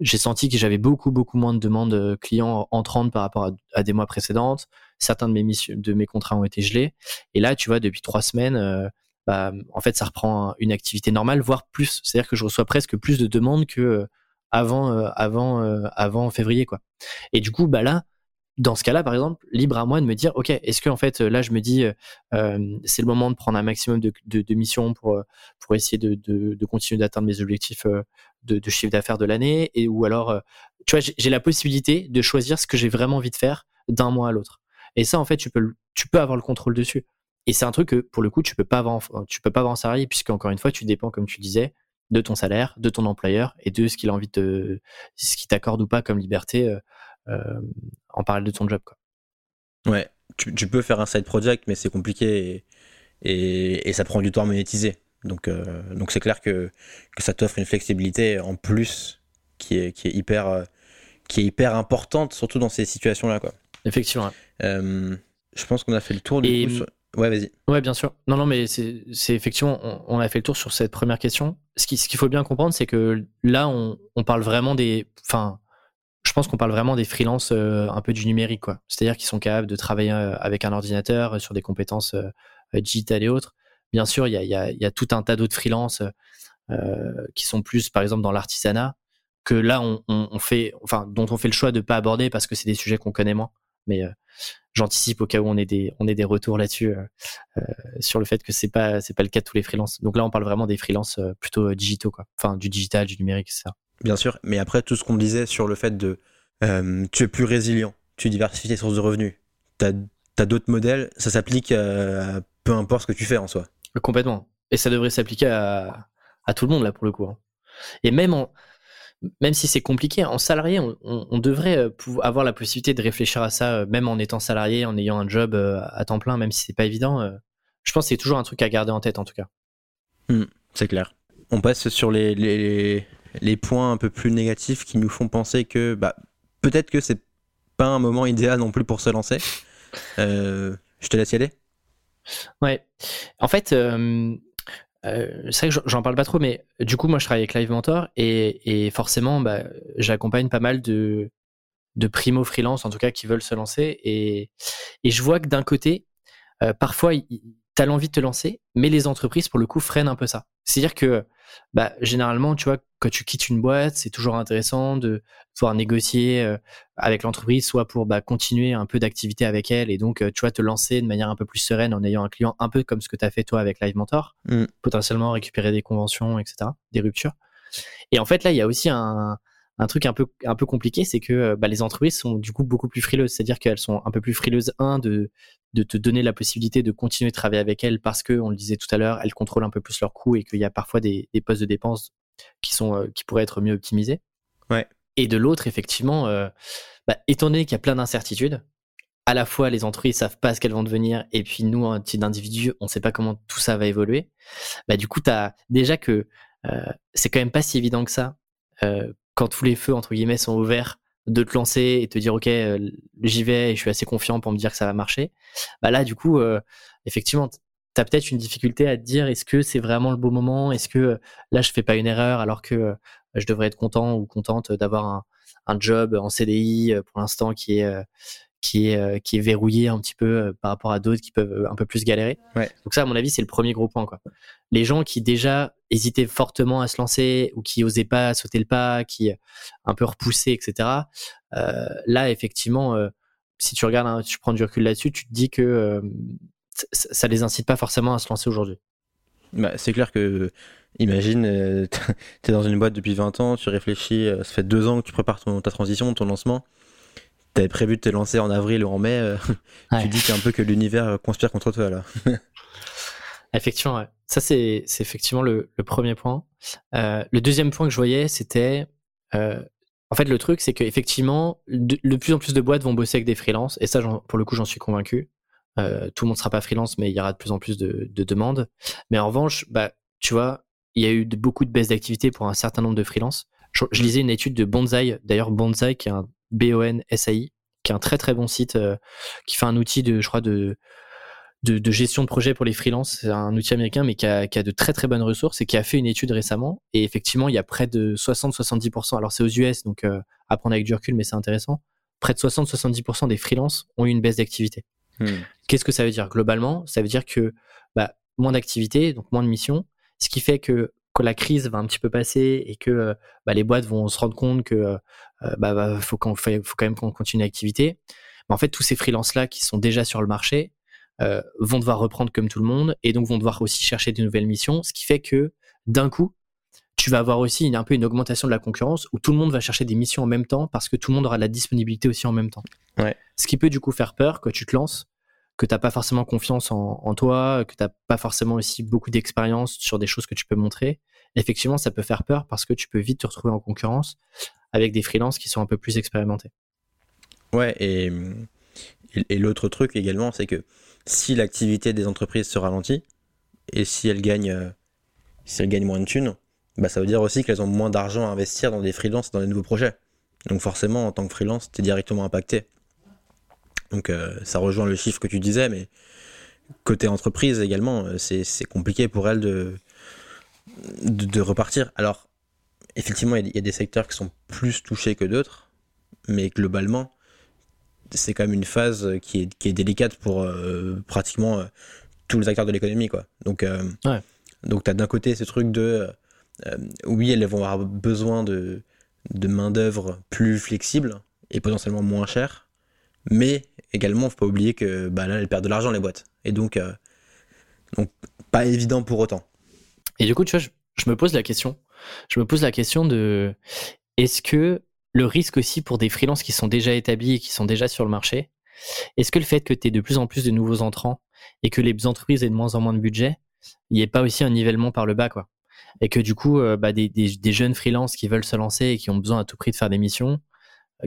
Speaker 3: j'ai senti que j'avais beaucoup, beaucoup moins de demandes clients entrantes par rapport à, des mois précédentes. Certains de mes, de mes contrats ont été gelés. Et là, tu vois, depuis trois semaines, bah, en fait, ça reprend une activité normale, voire plus. C'est-à-dire que je reçois presque plus de demandes que avant, avant, avant février, quoi. Et du coup, bah là, dans ce cas-là, par exemple, libre à moi de me dire, ok, est-ce que en fait, là, je me dis, euh, c'est le moment de prendre un maximum de, de, missions pour pour essayer de, de, continuer d'atteindre mes objectifs de, chiffre d'affaires de l'année, et ou alors, tu vois, j'ai la possibilité de choisir ce que j'ai vraiment envie de faire d'un mois à l'autre. Et ça, en fait, tu peux tu peux avoir le contrôle dessus. Et c'est un truc que pour le coup, tu peux pas avoir, tu peux pas avoir en salarié, puisque encore une fois, tu dépends, comme tu disais, de ton salaire, de ton employeur et de ce qu'il a envie de, ce qu'il t'accorde ou pas comme liberté euh, en parallèle de ton job. Quoi.
Speaker 1: Ouais, tu, peux faire un side project, mais c'est compliqué et, et, ça prend du temps à monétiser. Donc, euh, donc c'est clair que, que ça t'offre une flexibilité en plus qui est, qui est hyper, euh, qui est hyper importante, surtout dans ces situations-là. Quoi.
Speaker 3: Effectivement.
Speaker 1: je pense qu'on a fait le tour du coup. Ouais, vas-y.
Speaker 3: Ouais, bien sûr. Non, non, mais c'est effectivement, on, a fait le tour sur cette première question. Ce qu'il ce qu'il faut bien comprendre, c'est que là, on, on, parle vraiment des. Enfin, je pense qu'on parle vraiment des freelances euh, un peu du numérique, quoi. C'est-à-dire qu'ils sont capables de travailler euh, avec un ordinateur euh, sur des compétences digitales et autres. Bien sûr, il y a, y, y a, tout un tas d'autres freelances qui sont plus, par exemple, dans l'artisanat, que là, on, on, fait, enfin, dont on fait le choix de pas aborder parce que c'est des sujets qu'on connaît moins. Mais j'anticipe au cas où on ait des, on ait des retours là-dessus sur le fait que c'est pas, c'est pas le cas de tous les freelances. Donc là, on parle vraiment des freelances plutôt digitaux, quoi. Enfin, du digital, du numérique, etc.
Speaker 1: Bien sûr, mais après tout ce qu'on disait sur le fait de euh, tu es plus résilient, tu diversifies tes sources de revenus, tu as, d'autres modèles, ça s'applique à, peu importe ce que tu fais en soi.
Speaker 3: Complètement. Et ça devrait s'appliquer à, à, tout le monde là pour le coup. Hein. Et même en, même si c'est compliqué, en salarié, on, on, devrait euh, avoir la possibilité de réfléchir à ça, euh, même en étant salarié, en ayant un job à temps plein, même si c'est pas évident. Je pense que c'est toujours un truc à garder en tête en tout cas.
Speaker 1: Hmm, c'est clair. On passe sur les, les, les points un peu plus négatifs qui nous font penser que bah, peut-être que c'est pas un moment idéal non plus pour se lancer. Euh, je te laisse y aller.
Speaker 3: Ouais. En fait, euh, euh, c'est vrai que j'en parle pas trop, mais du coup, moi, je travaille avec Live Mentor et, forcément, bah, j'accompagne pas mal de, primo freelance, en tout cas, qui veulent se lancer. Et, je vois que d'un côté, parfois, tu as l'envie de te lancer, mais les entreprises, pour le coup, freinent un peu ça. C'est-à-dire que bah, généralement, tu vois, quand tu quittes une boîte, c'est toujours intéressant de pouvoir négocier euh, avec l'entreprise, soit pour bah, continuer un peu d'activité avec elle et donc, euh, tu vois, te lancer de manière un peu plus sereine en ayant un client un peu comme ce que tu as fait toi avec Live Mentor, mmh. potentiellement récupérer des conventions, etc., des ruptures. Et en fait, là, il y a aussi un, un truc un peu, un peu compliqué, c'est que euh, bah, les entreprises sont du coup beaucoup plus frileuses. C'est-à-dire qu'elles sont un peu plus frileuses, un, de, de te donner la possibilité de continuer de travailler avec elles parce que, on le disait tout à l'heure, elles contrôlent un peu plus leurs coûts et qu'il y a parfois des, des, postes de dépenses qui, sont, euh, qui pourraient être mieux optimisés.
Speaker 1: Ouais.
Speaker 3: Et de l'autre, effectivement, euh, bah, étant donné qu'il y a plein d'incertitudes, à la fois les entreprises savent pas ce qu'elles vont devenir et puis nous, en titre d'individu, on sait pas comment tout ça va évoluer. Bah, du coup, tu as déjà que c'est quand même pas si évident que ça quand tous les feux entre guillemets sont ouverts de te lancer et te dire ok euh, j'y vais et je suis assez confiant pour me dire que ça va marcher bah là du coup euh, effectivement tu as peut-être une difficulté à te dire est-ce que c'est vraiment le bon moment? Est-ce que là, je fais pas une erreur alors que je devrais être content ou contente d'avoir un, un, job en CDI pour l'instant qui est qui est, euh, qui est verrouillé un petit peu euh, par rapport à d'autres qui peuvent euh, un peu plus galérer? Donc ça, à mon avis, c'est le premier gros point. Quoi. Les gens qui déjà hésitaient fortement à se lancer ou qui osaient pas sauter le pas, qui un peu repoussaient, etc. Euh, là, effectivement, si tu regardes, hein, tu prends du recul là-dessus, tu te dis que ça les incite pas forcément à se lancer aujourd'hui.
Speaker 1: Bah, c'est clair que, imagine, tu es dans une boîte depuis 20 ans, tu réfléchis, ça fait deux ans que tu prépares ton, ta transition, ton lancement T'avais prévu de te lancer en avril ou en mai, euh, tu dis qu'un peu que l'univers conspire contre toi là.
Speaker 3: effectivement, ouais. ça c'est effectivement le, premier point. Euh, le deuxième point que je voyais, c'était euh, en fait le truc, c'est qu'effectivement, de, de plus en plus de boîtes vont bosser avec des freelances, et ça, pour le coup, j'en suis convaincu. Tout le monde sera pas freelance, mais il y aura de plus en plus de, de demandes. Mais en revanche, bah, tu vois, il y a eu beaucoup de baisses d'activité pour un certain nombre de freelances. Je, je, lisais une étude de Bonsai, d'ailleurs Bonsai qui est un B-O-N-S-A-I, qui est un très très bon site, euh, qui fait un outil de, je crois, de, de, gestion de projet pour les freelances. C'est un outil américain, mais qui a, qui a, de très très bonnes ressources et qui a fait une étude récemment. Et effectivement, il y a près de 60-70%. Alors c'est aux US, donc euh, à prendre avec du recul, mais c'est intéressant. Près de 60-70% des freelances ont eu une baisse d'activité. Hmm. Qu'est-ce que ça veut dire globalement? Ça veut dire que bah, moins d'activité, donc moins de missions, ce qui fait que quand la crise va un petit peu passer et que euh, bah, les boîtes vont se rendre compte que euh, euh, bah, bah, faut, quand même qu'on continue l'activité. en fait, tous ces freelances là qui sont déjà sur le marché vont devoir reprendre comme tout le monde et donc vont devoir aussi chercher de nouvelles missions, ce qui fait que d'un coup, tu vas avoir aussi une, un peu une augmentation de la concurrence où tout le monde va chercher des missions en même temps parce que tout le monde aura de la disponibilité aussi en même temps.
Speaker 1: Ouais.
Speaker 3: Ce qui peut du coup faire peur quand tu te lances que tu n'as pas forcément confiance en, toi, que tu n'as pas forcément aussi beaucoup d'expérience sur des choses que tu peux montrer, effectivement, ça peut faire peur parce que tu peux vite te retrouver en concurrence avec des freelances qui sont un peu plus expérimentés.
Speaker 1: Ouais, et, et, l'autre truc également, c'est que si l'activité des entreprises se ralentit et si elles gagnent, euh, si elles gagnent moins de thunes, bah ça veut dire aussi qu'elles ont moins d'argent à investir dans des freelances, dans des nouveaux projets. Donc forcément, en tant que freelance, tu es directement impacté. Donc euh, ça rejoint le chiffre que tu disais, mais côté entreprise également, euh, c'est compliqué pour elle de, de, repartir. Alors, effectivement, il y, a des secteurs qui sont plus touchés que d'autres, mais globalement, c'est quand même une phase qui est, qui est délicate pour euh, pratiquement tous les acteurs de l'économie. quoi. Donc, donc tu as d'un côté ce truc de, oui, elles vont avoir besoin de, de main-d'œuvre plus flexible et potentiellement moins chère, mais également, faut pas oublier que bah, là, elles perdent de l'argent, les boîtes. Et donc, euh, donc, pas évident pour autant.
Speaker 3: Et du coup, tu vois, je, me pose la question. Je me pose la question de est-ce que le risque aussi pour des freelances qui sont déjà établis et qui sont déjà sur le marché, est-ce que le fait que tu aies de plus en plus de nouveaux entrants et que les entreprises aient de moins en moins de budget, il n'y ait pas aussi un nivellement par le bas, quoi? Et que du coup, euh, bah, des, des, jeunes freelances qui veulent se lancer et qui ont besoin à tout prix de faire des missions,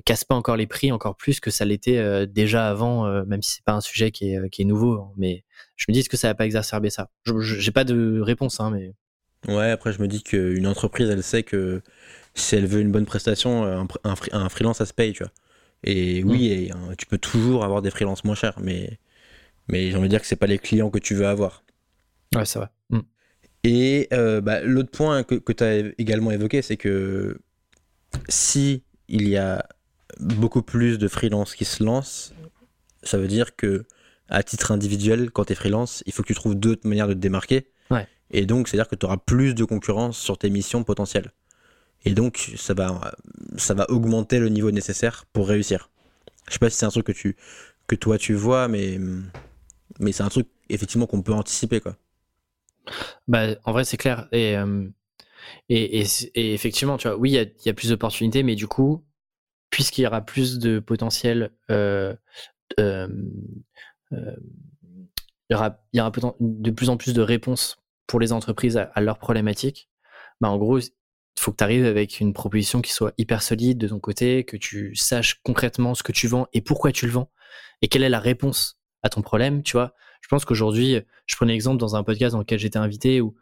Speaker 3: casse pas encore les prix encore plus que ça l'était euh, déjà avant, euh, même si c'est pas un sujet qui est, qui est nouveau. Hein. mais je me dis, est-ce que ça va pas exacerber ça? J'ai pas de réponse, hein, mais.
Speaker 1: Ouais, après, je me dis qu'une entreprise, elle sait que si elle veut une bonne prestation, un, un, freelance, ça se paye, tu vois. Et oui, mm. et, tu peux toujours avoir des freelances moins chers, mais, mais j'ai envie de dire que c'est pas les clients que tu veux avoir.
Speaker 3: Ouais, ça va. Mm.
Speaker 1: Et bah, l'autre point que, que tu as également évoqué, c'est que si il y a beaucoup plus de freelance qui se lancent, ça veut dire que à titre individuel, quand tu es freelance, il faut que tu trouves d'autres manières de te démarquer. Et donc, c'est-à-dire que tu auras plus de concurrence sur tes missions potentielles. Et donc, ça va, ça va augmenter le niveau nécessaire pour réussir. Je sais pas si c'est un truc que, tu, que toi tu vois, mais, mais c'est un truc effectivement qu'on peut anticiper. Quoi.
Speaker 3: Bah, en vrai, c'est clair. Et, euh, et, et, effectivement, tu vois, oui, il y, y a, plus d'opportunités, mais du coup, puisqu'il y aura plus de potentiel, euh, euh, euh, il y aura, de plus en plus de réponses pour les entreprises à, leurs problématiques. Bah, en gros, il faut que tu arrives avec une proposition qui soit hyper solide de ton côté, que tu saches concrètement ce que tu vends et pourquoi tu le vends et quelle est la réponse à ton problème, tu vois. Je pense qu'aujourd'hui, je prenais l'exemple dans un podcast dans lequel j'étais invité où,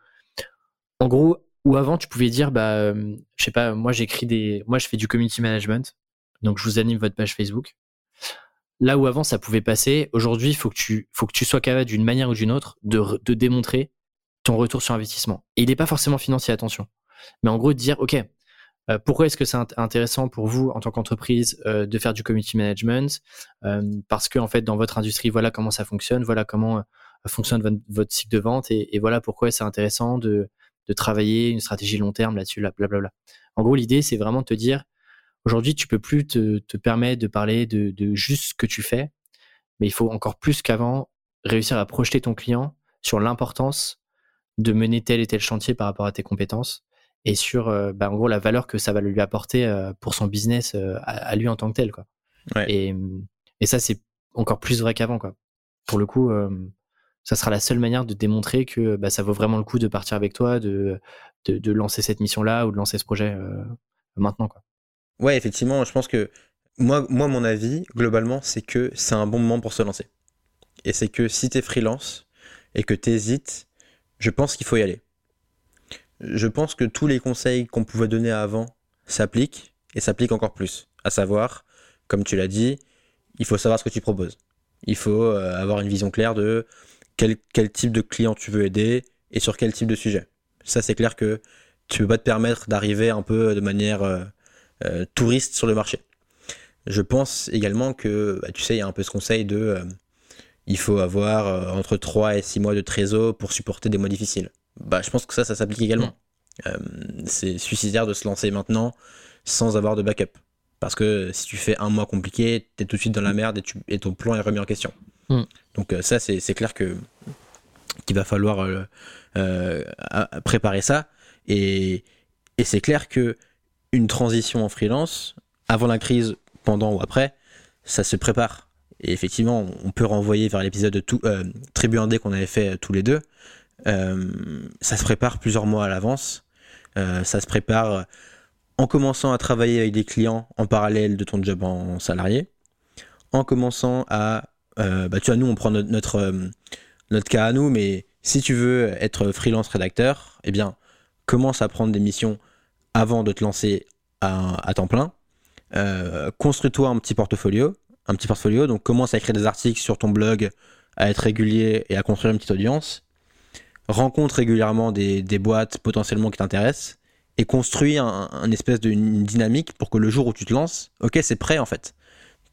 Speaker 3: en gros, où avant tu pouvais dire, bah, je sais pas, moi j'écris des, moi je fais du community management, donc, je vous anime votre page Facebook. là où avant ça pouvait passer, aujourd'hui, il faut que tu, sois capable d'une manière ou d'une autre de, démontrer ton retour sur investissement. Et il n'est pas forcément financier, attention. Mais en gros, de dire, OK, euh, pourquoi est-ce que c'est intéressant pour vous en tant qu'entreprise euh, de faire du community management euh, Parce que en fait, dans votre industrie, voilà comment ça fonctionne, voilà comment fonctionne votre, cycle de vente, et, voilà pourquoi c'est intéressant de, de, travailler une stratégie long terme là-dessus, blablabla. En gros, l'idée, c'est vraiment de te dire, aujourd'hui, tu peux plus te, te permettre de parler de, de juste ce que tu fais, mais il faut encore plus qu'avant réussir à projeter ton client sur l'importance de mener tel et tel chantier par rapport à tes compétences et sur euh, bah, en gros la valeur que ça va lui apporter euh, pour son business euh, à, lui en tant que tel quoi. Et, et ça c'est encore plus vrai qu'avant quoi. Pour le coup, ça sera la seule manière de démontrer que bah, ça vaut vraiment le coup de partir avec toi, de, de, de lancer cette mission là ou de lancer ce projet maintenant quoi.
Speaker 1: Ouais, effectivement, je pense que moi, mon avis globalement c'est que c'est un bon moment pour se lancer. Et c'est que si tu es freelance et que tu hésites, je pense qu'il faut y aller je pense que tous les conseils qu'on pouvait donner avant s'appliquent et s'appliquent encore plus. À savoir, comme tu l'as dit, il faut savoir ce que tu proposes. Il faut euh, avoir une vision claire de quel, type de client tu veux aider et sur quel type de sujet. Ça, c'est clair que tu peux pas te permettre d'arriver un peu de manière euh, euh, touriste sur le marché. Je pense également que, bah, tu sais, il y a un peu ce conseil de il faut avoir entre 3 et 6 mois de trésor pour supporter des mois difficiles bah, je pense que ça, ça s'applique également. Mm. Euh, c'est suicidaire de se lancer maintenant sans avoir de backup. Parce que si tu fais un mois compliqué, tu es tout de suite dans la merde et, tu, et ton plan est remis en question. Mm. Donc euh, ça, c'est clair que qu'il va falloir euh, préparer ça. Et, et c'est clair que une transition en freelance, avant la crise, pendant ou après, ça se prépare. Et effectivement, on peut renvoyer vers l'épisode de tout, Tribu Indé qu'on avait fait tous les deux. Euh, ça se prépare plusieurs mois à l'avance. Euh, ça se prépare en commençant à travailler avec des clients en parallèle de ton job en salarié, en commençant à, euh, bah, tu vois, nous on prend notre, notre, cas à nous, mais si tu veux être freelance rédacteur, eh bien, commence à prendre des missions avant de te lancer à, temps plein. construis-toi un petit portfolio, un petit portfolio, donc commence à écrire des articles sur ton blog, à être régulier et à construire une petite audience rencontre régulièrement des, boîtes potentiellement qui t'intéressent et construis un, espèce de dynamique pour que le jour où tu te lances, ok, c'est prêt en fait.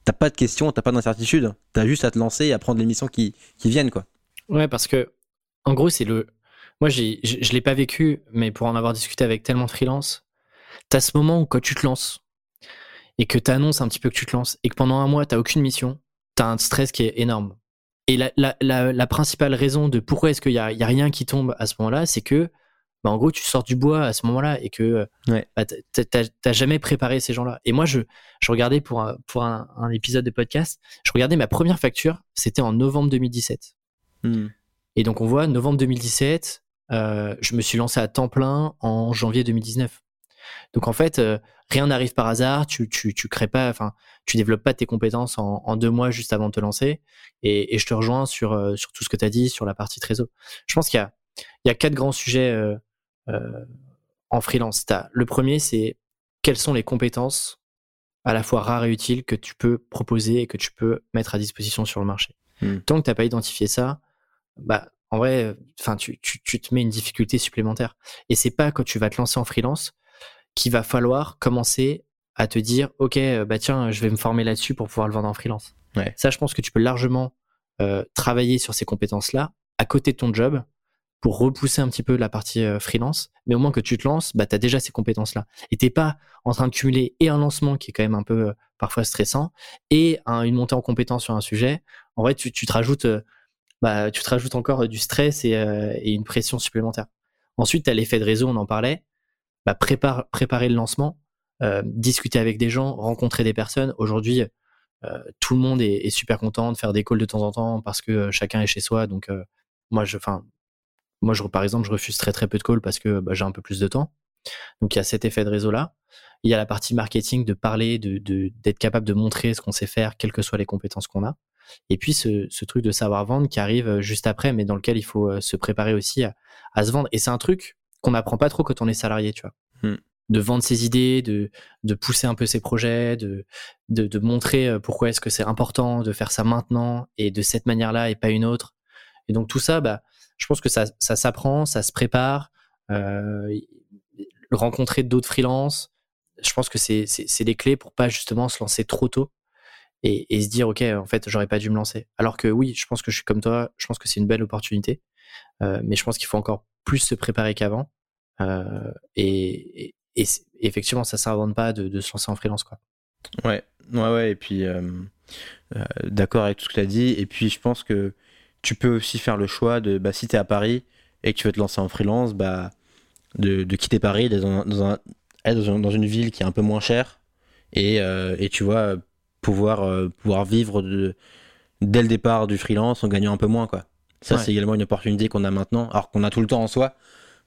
Speaker 1: T'as pas de questions, t'as pas d'incertitude, t'as juste à te lancer et à prendre les missions qui, viennent quoi.
Speaker 3: Ouais, parce que en gros, c'est le. Moi, je l'ai pas vécu, mais pour en avoir discuté avec tellement de freelance, t'as ce moment où quand tu te lances et que tu annonces un petit peu que tu te lances et que pendant un mois, t'as aucune mission, t'as un stress qui est énorme. Et la, principale raison de pourquoi est-ce qu'il n'y a, y a rien qui tombe à ce moment-là, c'est que, bah, en gros, tu sors du bois à ce moment-là et que ouais. bah, t'as jamais préparé ces gens-là. Et moi, je, je regardais pour, un, pour un, épisode de podcast, je regardais ma première facture, c'était en novembre 2017. Hmm. Et donc, on voit novembre 2017, euh, je me suis lancé à temps plein en janvier 2019. Donc en fait, euh, rien n'arrive par hasard. Tu, tu, tu crées pas, enfin, tu développes pas tes compétences en, deux mois juste avant de te lancer. Et, je te rejoins sur, euh, sur tout ce que tu as dit sur la partie trésor. Je pense qu'il y a, il y a quatre grands sujets euh, en freelance. le premier, c'est quelles sont les compétences à la fois rares et utiles que tu peux proposer et que tu peux mettre à disposition sur le marché. Hmm. Tant que tu n'as pas identifié ça, bah, en vrai, enfin, tu, tu, tu, te mets une difficulté supplémentaire. Et c'est pas quand tu vas te lancer en freelance qu'il va falloir commencer à te dire, OK, euh, bah tiens, je vais me former là-dessus pour pouvoir le vendre en freelance. Ça, je pense que tu peux largement euh, travailler sur ces compétences-là à côté de ton job pour repousser un petit peu la partie euh, freelance. Mais au moins que tu te lances, bah, tu as déjà ces compétences-là. Et t'es pas en train de cumuler et un lancement qui est quand même un peu parfois stressant et une montée en compétence sur un sujet. En vrai, tu, te rajoutes, bah, tu te rajoutes encore du stress et, et une pression supplémentaire. Ensuite, tu as l'effet de réseau, on en parlait. Bah, prépare, préparer le lancement, euh, discuter avec des gens, rencontrer des personnes. Aujourd'hui, euh, tout le monde est, super content de faire des calls de temps en temps parce que euh, chacun est chez soi. Donc, moi, je, enfin, moi, je, par exemple, je refuse très très peu de calls parce que bah, j'ai un peu plus de temps. Donc, il y a cet effet de réseau là. Il y a la partie marketing de parler, de, d'être capable de montrer ce qu'on sait faire, quelles que soient les compétences qu'on a. Et puis ce, ce truc de savoir vendre qui arrive juste après, mais dans lequel il faut se préparer aussi à, à se vendre. Et c'est un truc qu'on n'apprend pas trop quand on est salarié, tu vois. Hmm. de vendre ses idées, de, de pousser un peu ses projets, de, de, de montrer euh, pourquoi est-ce que c'est important de faire ça maintenant et de cette manière-là et pas une autre. Et donc tout ça, bah, je pense que ça, ça s'apprend, ça se prépare. Euh, rencontrer d'autres freelances, je pense que c'est les clés pour pas justement se lancer trop tôt et, et se dire ok en fait j'aurais pas dû me lancer. Alors que oui, je pense que je suis comme toi, je pense que c'est une belle opportunité, mais je pense qu'il faut encore plus se préparer qu'avant. Euh, et, effectivement, ça s'invente pas de, de, se lancer en freelance quoi.
Speaker 1: Ouais, ouais, ouais. Et puis euh, euh d'accord avec tout ce que tu as dit. Et puis je pense que tu peux aussi faire le choix de bah, si tu es à Paris et que tu veux te lancer en freelance, bah de, quitter Paris, d'être dans, dans, un, dans, une ville qui est un peu moins chère et, euh, et tu vois pouvoir euh, pouvoir vivre de, dès le départ du freelance en gagnant un peu moins quoi. Ça ouais. c'est également une opportunité qu'on a maintenant, alors qu'on a tout le temps en soi,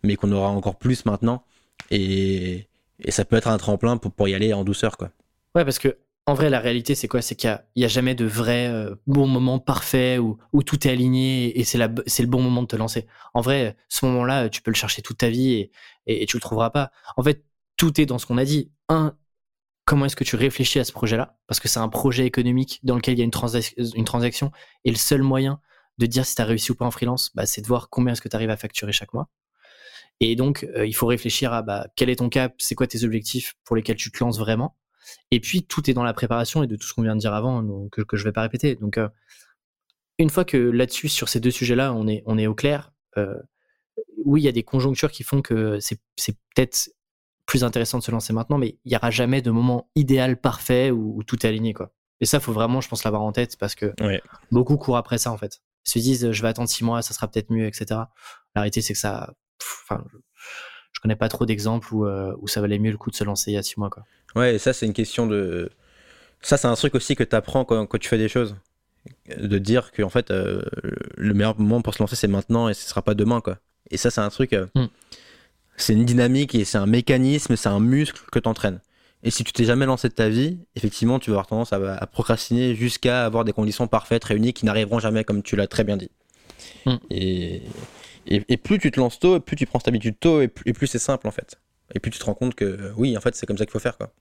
Speaker 1: mais qu'on aura encore plus maintenant et, et ça peut être un tremplin pour, pour y aller en douceur quoi.
Speaker 3: Ouais parce que en vrai, la réalité, c'est quoi? C'est qu'il n'y a, a, jamais de vrai euh, bon moment parfait où, où tout est aligné et c'est le bon moment de te lancer. En vrai, ce moment-là, tu peux le chercher toute ta vie et, et, et, tu le trouveras pas. En fait, tout est dans ce qu'on a dit. Un, comment est-ce que tu réfléchis à ce projet-là? Parce que c'est un projet économique dans lequel il y a une transaction et le seul moyen de dire si tu as réussi ou pas en freelance, bah, c'est de voir combien est-ce que tu arrives à facturer chaque mois. Et donc, euh, il faut réfléchir à bah, quel est ton cap, c'est quoi tes objectifs pour lesquels tu te lances vraiment et puis, tout est dans la préparation et de tout ce qu'on vient de dire avant, donc, que, que je vais pas répéter. Donc, euh, une fois que là-dessus, sur ces deux sujets-là, on est, on est au clair, euh, oui, il y a des conjonctures qui font que c'est peut-être plus intéressant de se lancer maintenant, mais il n'y aura jamais de moment idéal, parfait, où, où, tout est aligné. Quoi. Et ça, faut vraiment, je pense, l'avoir en tête parce que
Speaker 1: ouais.
Speaker 3: beaucoup courent après ça, en fait. Se disent, je vais attendre six mois, ça sera peut-être mieux, etc. La réalité, c'est que ça. Enfin, je connais pas trop d'exemples où, euh, où ça valait mieux le coup de se lancer il y a six mois. Quoi.
Speaker 1: Ouais, et ça, c'est une question de. Ça, c'est un truc aussi que tu apprends quand, quand, tu fais des choses. De dire que, en fait, euh, le meilleur moment pour se lancer, c'est maintenant et ce sera pas demain, quoi. Et ça, c'est un truc. Euh, mm. C'est une dynamique et c'est un mécanisme, c'est un muscle que tu entraînes. Et si tu t'es jamais lancé de ta vie, effectivement, tu vas avoir tendance à, à procrastiner jusqu'à avoir des conditions parfaites, réunies, qui n'arriveront jamais, comme tu l'as très bien dit. Mm. Et, et, et, plus tu te lances tôt, plus tu prends cette habitude tôt, et plus, et plus c'est simple, en fait. Et puis tu te rends compte que oui, en fait, c'est comme ça qu'il faut faire. Quoi.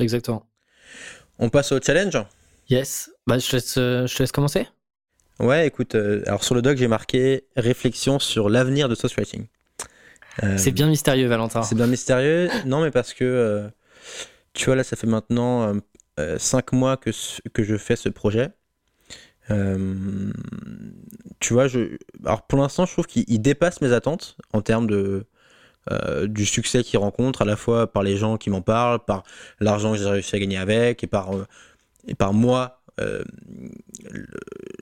Speaker 3: Exactement.
Speaker 1: On passe au challenge?
Speaker 3: Yes. Bah, je, te laisse, je te laisse commencer
Speaker 1: Ouais, écoute, euh, alors sur le doc, j'ai marqué réflexion sur l'avenir de Source Writing.
Speaker 3: Euh, c'est bien mystérieux, Valentin.
Speaker 1: C'est bien mystérieux. non, mais parce que, euh, tu vois, là, ça fait maintenant 5 mois que, que je fais ce projet. tu vois, je... alors pour l'instant, je trouve qu'il dépasse mes attentes en termes de, euh, du succès qu'il rencontre à la fois par les gens qui m'en parlent, par l'argent que j'ai réussi à gagner avec et par, euh, et par moi. Euh, le,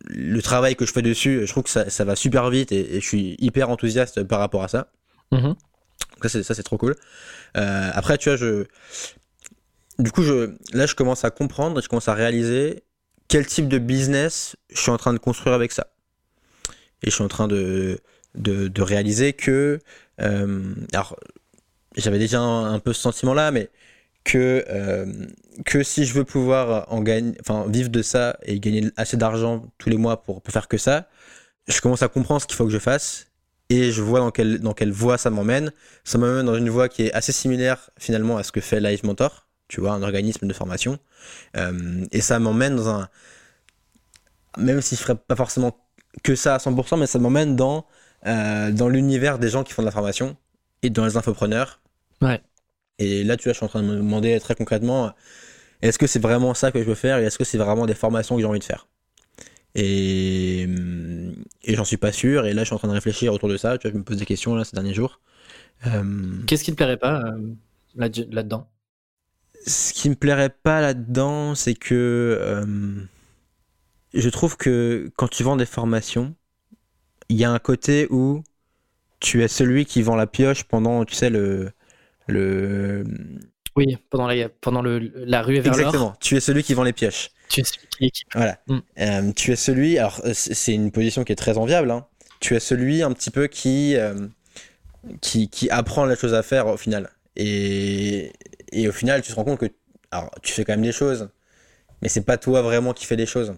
Speaker 1: le, travail que je fais dessus, je trouve que ça, ça va super vite et, et, je suis hyper enthousiaste par rapport à ça.
Speaker 3: Mm -hmm.
Speaker 1: Ça, c'est trop cool. Euh, après, tu vois, je. Du coup, je, là, je commence à comprendre et je commence à réaliser quel type de business je suis en train de construire avec ça. Et je suis en train de, de, de réaliser que euh, alors, j'avais déjà un, peu ce sentiment-là, mais que, euh, que si je veux pouvoir en gagner, enfin, vivre de ça et gagner assez d'argent tous les mois pour, pour faire que ça, je commence à comprendre ce qu'il faut que je fasse et je vois dans quelle, dans quelle voie ça m'emmène. Ça m'emmène dans une voie qui est assez similaire finalement à ce que fait Live Mentor, tu vois, un organisme de formation. Euh, et ça m'emmène dans un. Même si je ferais pas forcément que ça à 100%, mais ça m'emmène dans euh, dans l'univers des gens qui font de la formation et dans les infopreneurs.
Speaker 3: Ouais.
Speaker 1: Et là, tu vois, je suis en train de me demander très concrètement, est-ce que c'est vraiment ça que je veux faire et est-ce que c'est vraiment des formations que j'ai envie de faire? Et, et j'en suis pas sûr. Et là, je suis en train de réfléchir autour de ça. Tu vois, je me pose des questions là ces derniers jours.
Speaker 3: Euh... Qu'est-ce qui te plairait pas là-dedans?
Speaker 1: Ce qui me plairait pas là-dedans, c'est que euh, je trouve que quand tu vends des formations, il y a un côté où tu es celui qui vend la pioche pendant, tu sais, le. le...
Speaker 3: Oui, pendant la, pendant le, la rue vers
Speaker 1: Exactement, tu es celui qui vend les pioches.
Speaker 3: Tu es celui qui équipe.
Speaker 1: Voilà. Mm. Euh, tu es celui. Alors, c'est une position qui est très enviable. Hein. Tu es celui un petit peu qui, euh, qui, qui, apprend la chose à faire au final. Et, et au final, tu te rends compte que. Alors, tu fais quand même des choses, mais c'est pas toi vraiment qui fais des choses.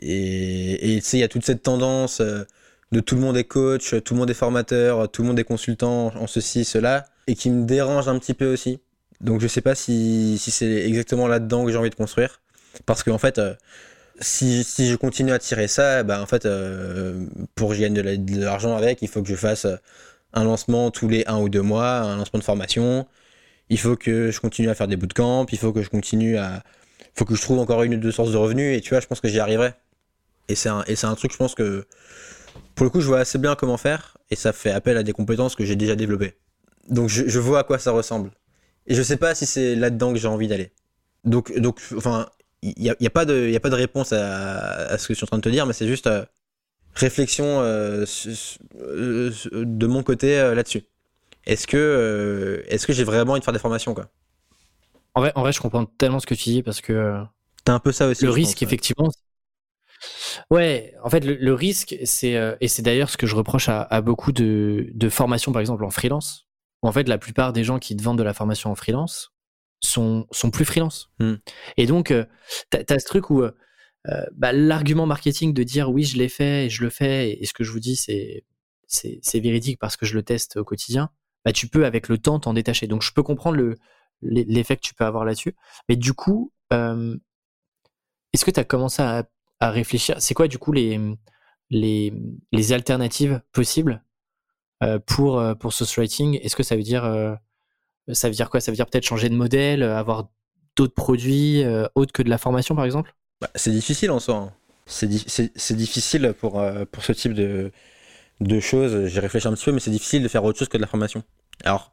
Speaker 1: Et tu sais, il y a toute cette tendance. Euh, de tout le monde est coach, tout le monde est formateur, tout le monde est consultant en ceci, cela, et qui me dérange un petit peu aussi. Donc je sais pas si, c'est exactement là-dedans que j'ai envie de construire. Parce qu'en en fait, euh, si, si, je continue à tirer ça, bah en fait, euh, pour que je gagne de l'argent avec, il faut que je fasse un lancement tous les un ou deux mois, un lancement de formation. Il faut que je continue à faire des bootcamps, il faut que je continue à... Il faut que je trouve encore une ou deux sources de revenus, et tu vois, je pense que j'y arriverai. Et c'est un, un truc, je pense que... Pour le coup, je vois assez bien comment faire, et ça fait appel à des compétences que j'ai déjà développées. Donc je, vois à quoi ça ressemble. Et je sais pas si c'est là-dedans que j'ai envie d'aller. Donc, donc, enfin, il n'y a, y a, pas de, a pas de réponse à, ce que je suis en train de te dire, mais c'est juste euh, réflexion euh, euh, de mon côté là-dessus. Est-ce que, est-ce que j'ai vraiment envie de faire des formations, quoi?
Speaker 3: En vrai, en vrai, je comprends tellement ce que tu dis parce que.
Speaker 1: T'as un peu ça aussi.
Speaker 3: Le risque, effectivement. Ouais, en fait, le, risque, c'est et c'est d'ailleurs ce que je reproche à, à beaucoup de, de formations, par exemple en freelance en fait, la plupart des gens qui te vendent de la formation en freelance sont, sont plus freelance. Hmm. Et donc, euh, tu as, ce truc où euh, euh, bah, l'argument marketing de dire oui, je l'ai fait et je le fais, et, ce que je vous dis, c'est, c'est, véridique parce que je le teste au quotidien, bah, tu peux avec le temps t'en détacher. Donc, je peux comprendre le, l'effet que tu peux avoir là-dessus. Mais du coup, est-ce que tu as commencé à, réfléchir? C'est quoi, du coup, les, alternatives possibles euh, pour, euh, pour ce writing? Est-ce que ça veut dire euh, ça veut dire quoi? Ça veut dire peut-être changer de modèle, avoir d'autres produits autres que de la formation par exemple?
Speaker 1: Bah, C'est difficile en soi. Hein. C'est, difficile pour, pour ce type de, de choses. J'ai réfléchi un petit peu, mais c'est difficile de faire autre chose que de la formation. Alors,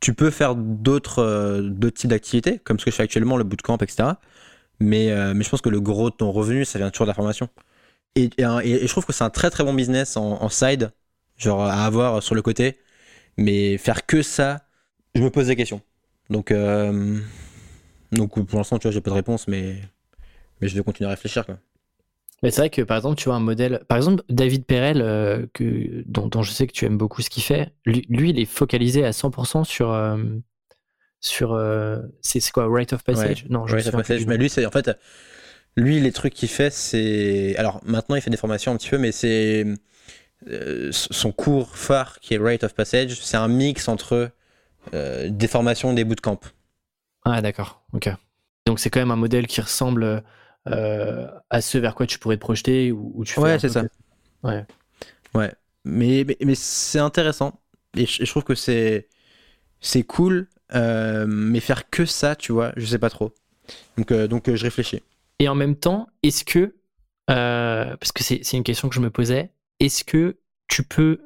Speaker 1: tu peux faire d'autres, d'autres types d'activités, comme ce que je fais actuellement, le bootcamp, etc. Mais, mais je pense que le gros de ton revenu, ça vient toujours de la formation. Et, je trouve que c'est un très très bon business en, en side genre à avoir sur le côté. Mais faire que ça, je me pose des questions. Donc, euh, donc pour l'instant, tu vois, j'ai pas de réponse, mais, mais je vais continuer à réfléchir. Quoi.
Speaker 3: Mais c'est vrai que par exemple, tu vois un modèle, par exemple, David Perel, euh, que, dont, je sais que tu aimes beaucoup ce qu'il fait, lui, il est focalisé à 100% sur. Euh, sur c'est quoi, Right of Passage?
Speaker 1: Non, je Right of Passage, mais lui, c'est en fait. Lui, les trucs qu'il fait, c'est. Alors maintenant, il fait des formations un petit peu, mais c'est euh, son cours phare qui est Rite of Passage, c'est un mix entre euh, des formations et des bootcamps.
Speaker 3: Ah d'accord, ok. Donc c'est quand même un modèle qui ressemble euh, à ce vers quoi tu pourrais te projeter ou, tu
Speaker 1: Ouais, c'est ça.
Speaker 3: Ouais.
Speaker 1: Ouais. Mais, mais, c'est intéressant. Et je, trouve que c'est c'est cool, mais faire que ça, tu vois, je sais pas trop. Donc, donc je réfléchis.
Speaker 3: Et en même temps, est-ce que, parce que c'est une question que je me posais, est-ce que tu peux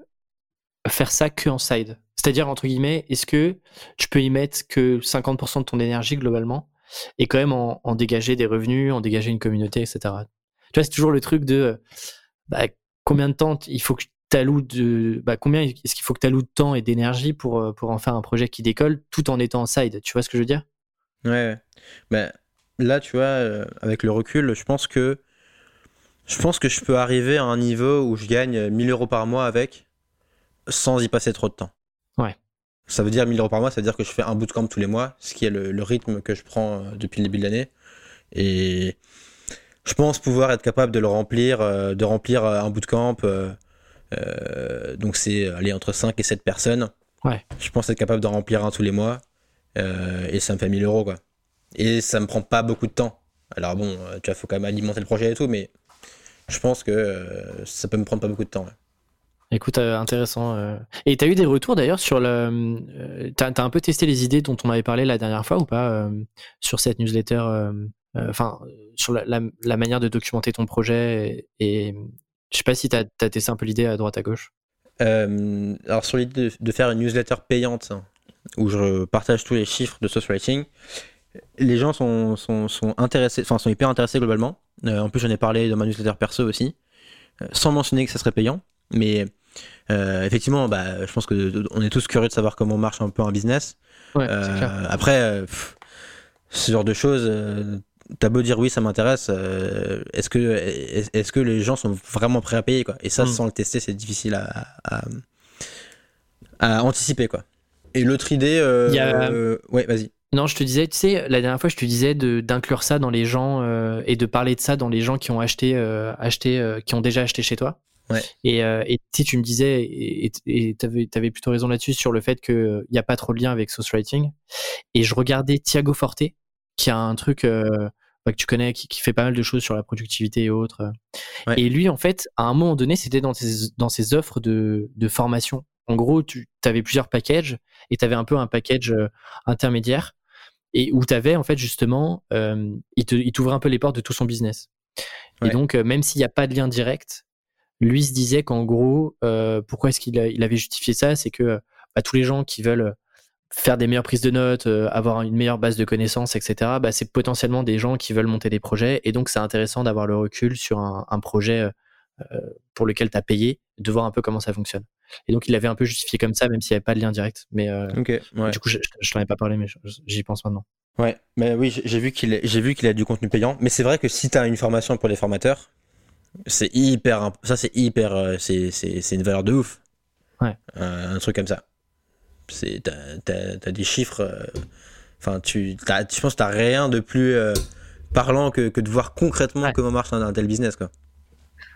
Speaker 3: faire ça que en side? C'est-à-dire, entre guillemets, est-ce que tu peux y mettre que 50% de ton énergie globalement? Et quand même en, dégager des revenus, en dégager une communauté, etc. Tu vois, c'est toujours le truc de bah, combien de temps il faut que tu de. Bah, combien est-ce qu'il faut que tu alloues de temps et d'énergie pour, pour en faire un projet qui décolle tout en étant en side Tu vois ce que je veux dire?
Speaker 1: Ouais, ouais. là, tu vois, euh, avec le recul, je pense que je pense que je peux arriver à un niveau où je gagne 1000 euros par mois avec sans y passer trop de temps. Ça veut dire 1000 euros par mois, ça veut dire que je fais un bootcamp tous les mois, ce qui est le, rythme que je prends euh, depuis le début de l'année. Et je pense pouvoir être capable de le remplir, euh, de remplir euh, un bootcamp. donc c'est aller entre 5 et 7 personnes.
Speaker 3: Ouais.
Speaker 1: Je pense être capable de remplir un tous les mois. et ça me fait 1000 euros, quoi. Et ça me prend pas beaucoup de temps. Alors bon, tu vois, faut quand même alimenter le projet et tout, mais je pense que ça peut me prendre pas beaucoup de temps.
Speaker 3: Écoute, euh, intéressant. Euh. Et tu as eu des retours d'ailleurs sur le. tu as, un peu testé les idées dont on avait parlé la dernière fois ou pas sur cette newsletter Enfin, sur la, manière de documenter ton projet et, je sais pas si tu as, testé un peu l'idée à droite à gauche.
Speaker 1: alors, sur l'idée de, faire une newsletter payante où je partage tous les chiffres de Source Writing, les gens sont, sont, sont intéressés, sont hyper intéressés globalement. Euh, en plus, j'en ai parlé dans ma newsletter perso aussi, euh, sans mentionner que ça serait payant. Mais euh, effectivement, bah, je pense que on est tous curieux de savoir comment marche un peu un business. après, ce genre de choses, t'as beau dire oui, ça m'intéresse, est-ce que, est-ce que les gens sont vraiment prêts à payer quoi? Et ça, hmm. sans le tester, c'est difficile à, à, anticiper quoi. Et l'autre idée, ouais, vas-y.
Speaker 3: Non, je te disais, tu sais, la dernière fois, je te disais d'inclure ça dans les gens euh, et de parler de ça dans les gens qui ont acheté, euh, acheté euh, qui ont déjà acheté chez toi. Et, euh, et tu me disais, et tu avais, avais, plutôt raison là-dessus, sur le fait qu'il n'y a pas trop de lien avec Source Writing. Et je regardais Thiago Forte, qui a un truc euh, bah, que tu connais, qui, fait pas mal de choses sur la productivité et autres. Et lui, en fait, à un moment donné, c'était dans ses, dans ses offres de, de formation. En gros, tu avais plusieurs packages et tu avais un peu un package euh, intermédiaire et où tu avais en fait justement, euh, il t'ouvrait un peu les portes de tout son business. Et donc, euh, même s'il n'y a pas de lien direct, lui se disait qu'en gros, euh, pourquoi est-ce qu'il il avait justifié ça? C'est que bah, tous les gens qui veulent faire des meilleures prises de notes, avoir une meilleure base de connaissances, etc., bah, c'est potentiellement des gens qui veulent monter des projets. Et donc, c'est intéressant d'avoir le recul sur un, un projet pour lequel tu as payé, de voir un peu comment ça fonctionne. Et donc, il l'avait un peu justifié comme ça, même s'il n'y avait pas de lien direct. Mais euh, du coup, je, je, t'en ai pas parlé, mais j'y pense maintenant.
Speaker 2: Ouais, mais oui, j'ai vu qu'il j'ai vu qu'il a du contenu payant. Mais c'est vrai que si tu as une formation pour les formateurs, c'est hyper, ça c'est hyper, euh, c'est une valeur de ouf.
Speaker 3: Ouais.
Speaker 2: un truc comme ça. C'est, t'as, as, des chiffres. Enfin, tu, tu penses que t'as rien de plus parlant que, que, de voir concrètement comment marche un, tel business, quoi.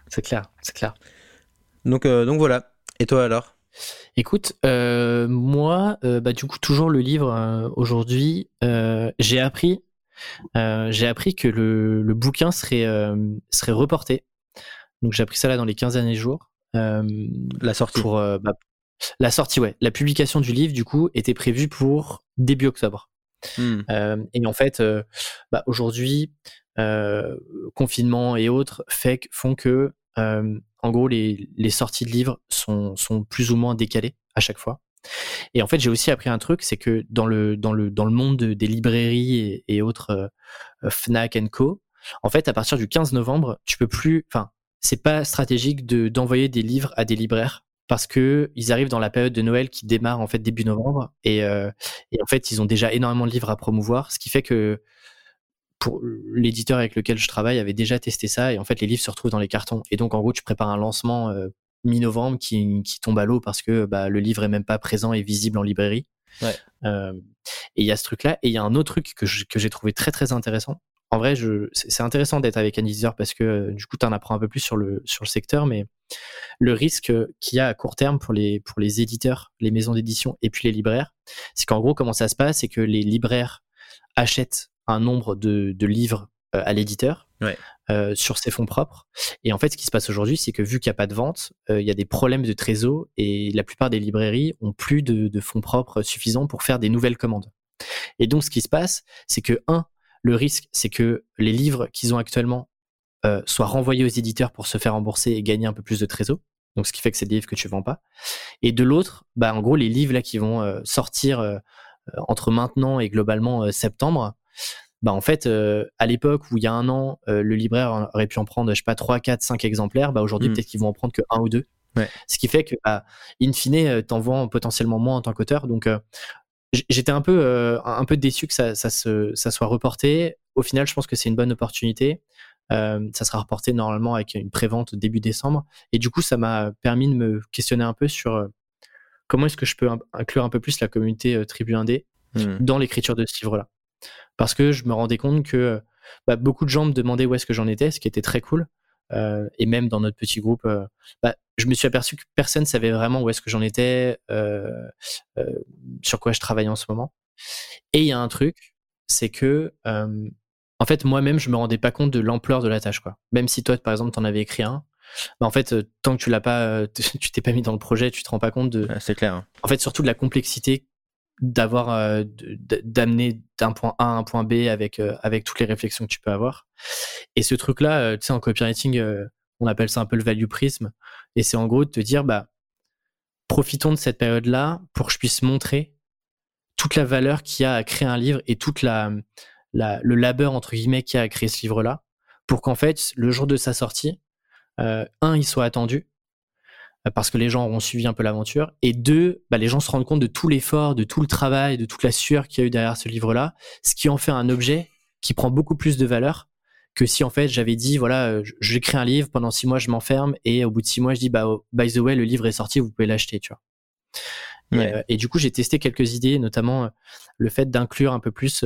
Speaker 3: C'est clair, c'est clair.
Speaker 2: Donc, donc voilà. Et toi alors?
Speaker 3: Écoute, euh, moi, euh, bah, du coup, toujours le livre euh, aujourd'hui, j'ai appris, j'ai appris que le, le bouquin serait, serait reporté. Donc j'ai appris ça là dans les 15 derniers jours.
Speaker 2: la sortie.
Speaker 3: Pour, bah, la sortie, ouais. La publication du livre, du coup, était prévue pour début octobre. Hmm. et en fait, bah, aujourd'hui, confinement et autres fait, font que en gros, les, sorties de livres sont, plus ou moins décalées à chaque fois. Et en fait, j'ai aussi appris un truc, c'est que dans le, dans le, dans le monde des librairies et, autres euh, Fnac Co, en fait, à partir du 15 novembre, tu peux plus, enfin, c'est pas stratégique de, d'envoyer des livres à des libraires parce que ils arrivent dans la période de Noël qui démarre en fait début novembre et, euh, et en fait, ils ont déjà énormément de livres à promouvoir, ce qui fait que pour l'éditeur avec lequel je travaille avait déjà testé ça et en fait les livres se retrouvent dans les cartons et donc en gros tu prépares un lancement euh, mi-novembre qui, qui, tombe à l'eau parce que bah, le livre est même pas présent et visible en librairie
Speaker 2: ouais.
Speaker 3: euh, et il y a ce truc là et il y a un autre truc que, que j'ai trouvé très très intéressant en vrai je c'est intéressant d'être avec un éditeur parce que euh, du coup tu en apprends un peu plus sur le sur le secteur mais le risque qu'il y a à court terme pour les pour les éditeurs les maisons d'édition et puis les libraires c'est qu'en gros comment ça se passe c'est que les libraires achètent un nombre de, livres euh, à l'éditeur euh, sur ses fonds propres. Et en fait, ce qui se passe aujourd'hui, c'est que vu qu'il n'y a pas de vente, euh, il y a des problèmes de trésor et la plupart des librairies ont plus de, fonds propres suffisants pour faire des nouvelles commandes. Et donc, ce qui se passe, c'est que, un, le risque, c'est que les livres qu'ils ont actuellement soient renvoyés aux éditeurs pour se faire rembourser et gagner un peu plus de trésor. Donc, ce qui fait que c'est des livres que tu vends pas. Et de l'autre, bah, en gros, les livres là qui vont sortir entre maintenant et globalement septembre, bah en fait, euh, à l'époque où il y a un an, euh, le libraire aurait pu en prendre, je sais pas, 3, 4, 5 exemplaires, bah aujourd'hui, hmm. peut-être qu'ils vont en prendre que un ou deux. Ce qui fait que, bah, in fine, euh, t'en vends potentiellement moins en tant qu'auteur. Donc, j'étais un peu, un peu déçu que ça, ça, se, ça soit reporté. Au final, je pense que c'est une bonne opportunité. ça sera reporté normalement avec une prévente début décembre. Et du coup, ça m'a permis de me questionner un peu sur comment est-ce que je peux inclure un peu plus la communauté Tribu 1D hmm. dans l'écriture de ce livre-là parce que je me rendais compte que bah, beaucoup de gens me demandaient où est-ce que j'en étais, ce qui était très cool. Euh, et même dans notre petit groupe, euh, bah, je me suis aperçu que personne ne savait vraiment où est-ce que j'en étais, euh, sur quoi je travaillais en ce moment. Et il y a un truc, c'est que en fait moi-même je me rendais pas compte de l'ampleur de la tâche quoi. Même si toi par exemple t'en avais écrit un, bah, en fait tant que tu l'as pas, tu t'es pas mis dans le projet, tu te rends pas compte de.
Speaker 2: c'est clair. Hein.
Speaker 3: En fait surtout de la complexité d'avoir euh, d'amener d'un point A à un point B avec euh, avec toutes les réflexions que tu peux avoir. Et ce truc là euh, tu sais en copywriting on appelle ça un peu le value prism et c'est en gros de te dire bah profitons de cette période là pour que je puisse montrer toute la valeur qu'il y a à créer un livre et toute la, la le labeur entre guillemets qu'il y a à créer ce livre là pour qu'en fait le jour de sa sortie un il soit attendu parce que les gens auront suivi un peu l'aventure. Et deux, bah, les gens se rendent compte de tout l'effort, de tout le travail, de toute la sueur qu'il y a eu derrière ce livre-là, ce qui en fait un objet qui prend beaucoup plus de valeur que si en fait j'avais dit voilà euh, j'écris un livre pendant six mois je m'enferme et au bout de six mois je dis bah oh, by the way le livre est sorti vous pouvez l'acheter tu vois. Euh, et, du coup j'ai testé quelques idées notamment le fait d'inclure un peu plus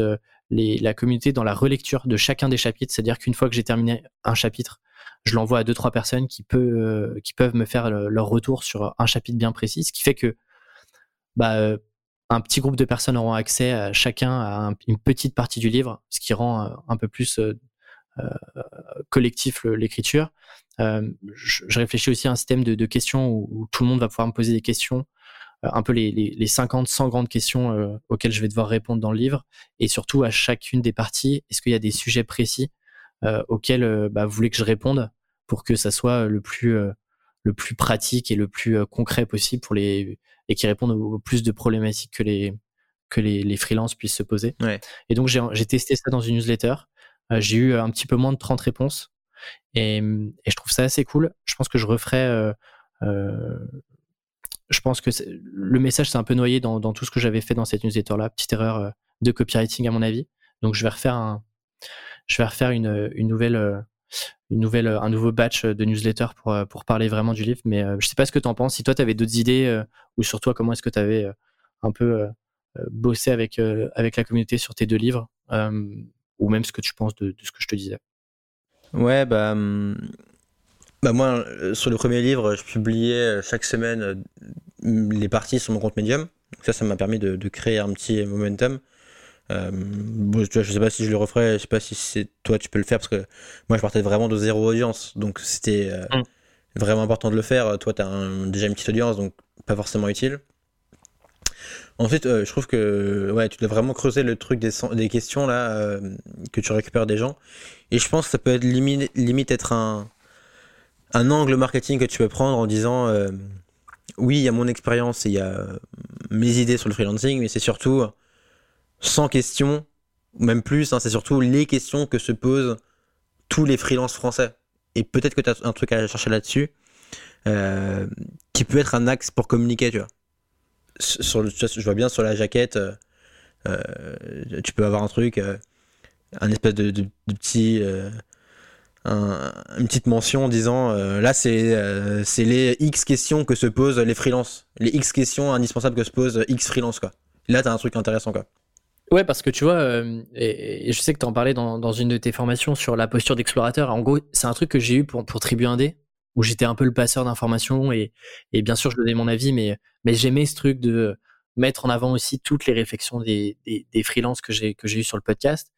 Speaker 3: les, la communauté dans la relecture de chacun des chapitres. C'est à dire qu'une fois que j'ai terminé un chapitre je l'envoie à deux trois personnes qui, qui peuvent me faire leur retour sur un chapitre bien précis, ce qui fait que bah, un petit groupe de personnes auront accès à chacun à une petite partie du livre, ce qui rend un peu plus collectif l'écriture. je, réfléchis aussi à un système de, questions où, tout le monde va pouvoir me poser des questions un peu les, les, 50, 100 grandes questions auxquelles je vais devoir répondre dans le livre. Et surtout, à chacune des parties, est-ce qu'il y a des sujets précis auxquels bah, vous voulez que je réponde pour que ça soit le plus, le plus pratique et le plus concret possible pour les, et qui répondent au, plus de problématiques que les, que les, les freelances puissent se poser. Et donc, j'ai testé ça dans une newsletter. j'ai eu un petit peu moins de 30 réponses. Et, et, je trouve ça assez cool. Je pense que je referai je pense que le message s'est un peu noyé dans, tout ce que j'avais fait dans cette newsletter-là. Petite erreur euh, de copywriting à mon avis. Donc je vais refaire un, je vais refaire une, nouvelle, euh, nouvelle, un nouveau batch de newsletter pour, euh, pour parler vraiment du livre. Mais je sais pas ce que tu en penses. Si toi tu avais d'autres idées ou sur toi comment est-ce que tu avais un peu bossé avec, avec la communauté sur tes deux livres ou même ce que tu penses de, ce que je te disais?
Speaker 1: Ouais, bah, hum, bah moi, euh, sur le premier livre, je publiais euh, chaque semaine euh, les parties sur mon compte Medium. Donc ça, ça m'a permis de, créer un petit momentum. Euh, bon, je sais pas si je le referai, je sais pas si c'est toi tu peux le faire parce que moi je partais vraiment de zéro audience, donc c'était mm. vraiment important de le faire. Toi, tu as déjà une petite audience, donc pas forcément utile. Ensuite, je trouve que ouais, tu dois vraiment creuser le truc des, des questions là que tu récupères des gens, et je pense que ça peut être limite, limite être un un angle marketing que tu peux prendre en disant euh, oui, il y a mon expérience et il y a euh, mes idées sur le freelancing, mais c'est surtout sans questions, ou même plus, hein, c'est surtout les questions que se posent tous les freelances français. Et peut-être que tu as un truc à chercher là-dessus, euh, qui peut être un axe pour communiquer, tu vois. Je vois bien sur la jaquette, tu peux avoir un truc, un espèce de, petit une petite mention en disant euh, là c'est euh, c'est les X questions que se posent les freelances, les X questions indispensables que se posent X freelance quoi. Là t'as un truc intéressant quoi.
Speaker 3: Ouais parce que tu vois euh, et, je sais que tu en parlais dans, dans, une de tes formations sur la posture d'explorateur. En gros c'est un truc que j'ai eu pour pour Tribu 1D où j'étais un peu le passeur d'informations et, et bien sûr je donnais mon avis mais mais j'aimais ce truc de mettre en avant aussi toutes les réflexions des des, freelances que j'ai que j'ai eu sur le podcast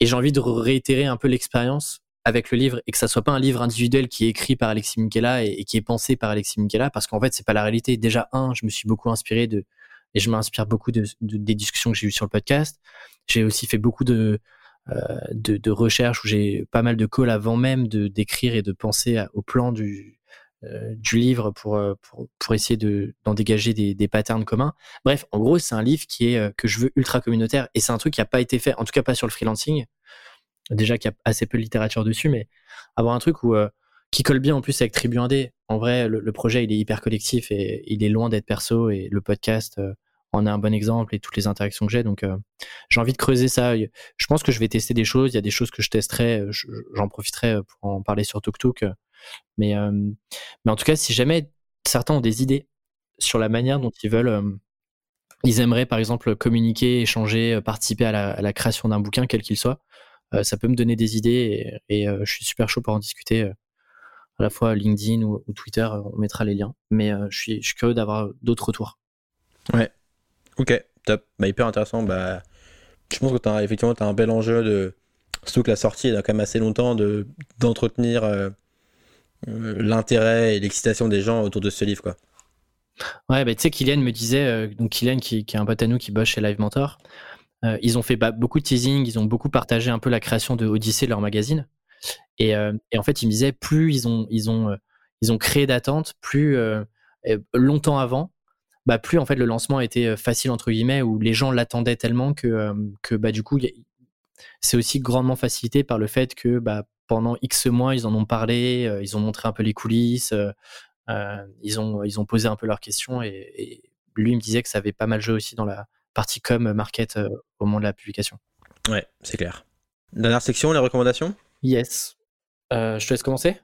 Speaker 3: et j'ai envie de réitérer un peu l'expérience avec le livre et que ça soit pas un livre individuel qui est écrit par Alexis Minkela et, qui est pensé par Alexis Minkela parce qu'en fait c'est pas la réalité. Déjà un, je me suis beaucoup inspiré de et je m'inspire beaucoup de, des discussions que j'ai eues sur le podcast. J'ai aussi fait beaucoup de euh, de, de recherches où j'ai pas mal de calls avant même d'écrire et de penser au plan du euh, du livre pour, euh, pour, pour essayer de d'en dégager des, des patterns communs. Bref, en gros, c'est un livre qui est que je veux ultra communautaire et c'est un truc qui a pas été fait, en tout cas pas sur le freelancing déjà qu'il y a assez peu de littérature dessus, mais avoir un truc où, euh, qui colle bien en plus avec Tribu 1D. En vrai, le, projet, il est hyper collectif et il est loin d'être perso et le podcast euh, en est un bon exemple et toutes les interactions que j'ai. Donc, euh, j'ai envie de creuser ça. Je pense que je vais tester des choses. Il y a des choses que je testerai. J'en profiterai pour en parler sur TokTok. Mais, mais en tout cas, si jamais certains ont des idées sur la manière dont ils veulent ils aimeraient par exemple communiquer, échanger, participer à la, création d'un bouquin, quel qu'il soit. Euh, ça peut me donner des idées et, euh, je suis super chaud pour en discuter euh, à la fois LinkedIn ou, Twitter, on mettra les liens. Mais je, suis, je suis curieux d'avoir d'autres retours.
Speaker 1: Ouais. Ok, top. Bah, hyper intéressant. Bah, je pense que tu as effectivement un bel enjeu de. Surtout que la sortie, il a quand même assez longtemps de, d'entretenir l'intérêt et l'excitation des gens autour de ce livre. Quoi.
Speaker 3: Ouais, bah, tu sais, Kylian me disait, donc Kylian qui, est un pote à nous qui bosse chez Live Mentor, euh, ils ont fait beaucoup de teasing, ils ont beaucoup partagé un peu la création de Odyssée, leur magazine. Et, euh, en fait, ils me disaient, plus ils ont, ils ont, euh, ils ont créé d'attentes, plus longtemps avant, bah, plus en fait le lancement était facile entre guillemets, où les gens l'attendaient tellement que, que bah, du coup, c'est aussi grandement facilité par le fait que bah, pendant X mois, ils en ont parlé, ils ont montré un peu les coulisses, ils, ont, ils ont posé un peu leurs questions et, et, lui il me disait que ça avait pas mal joué aussi dans la, partie com market euh, au moment de la publication.
Speaker 1: Ouais, c'est clair. Dernière section, les recommandations?
Speaker 3: Yes. Euh, je te laisse commencer?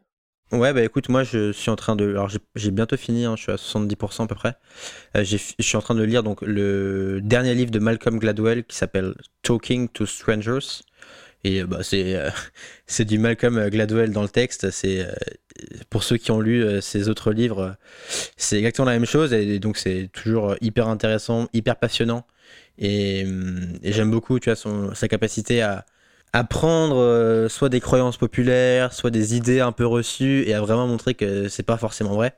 Speaker 1: Ouais, bah écoute, moi je suis en train de. Alors j'ai bientôt fini, hein, je suis à 70% à peu près. Euh, je suis en train de lire donc le dernier livre de Malcolm Gladwell qui s'appelle Talking to Strangers. Et bah, c'est c'est du Malcolm Gladwell dans le texte. C'est pour ceux qui ont lu ses autres livres, c'est exactement la même chose. Et donc c'est toujours hyper intéressant, hyper passionnant. Et, et j'aime beaucoup, tu vois, son, sa capacité à, à prendre soit des croyances populaires, soit des idées un peu reçues, et à vraiment montrer que c'est pas forcément vrai.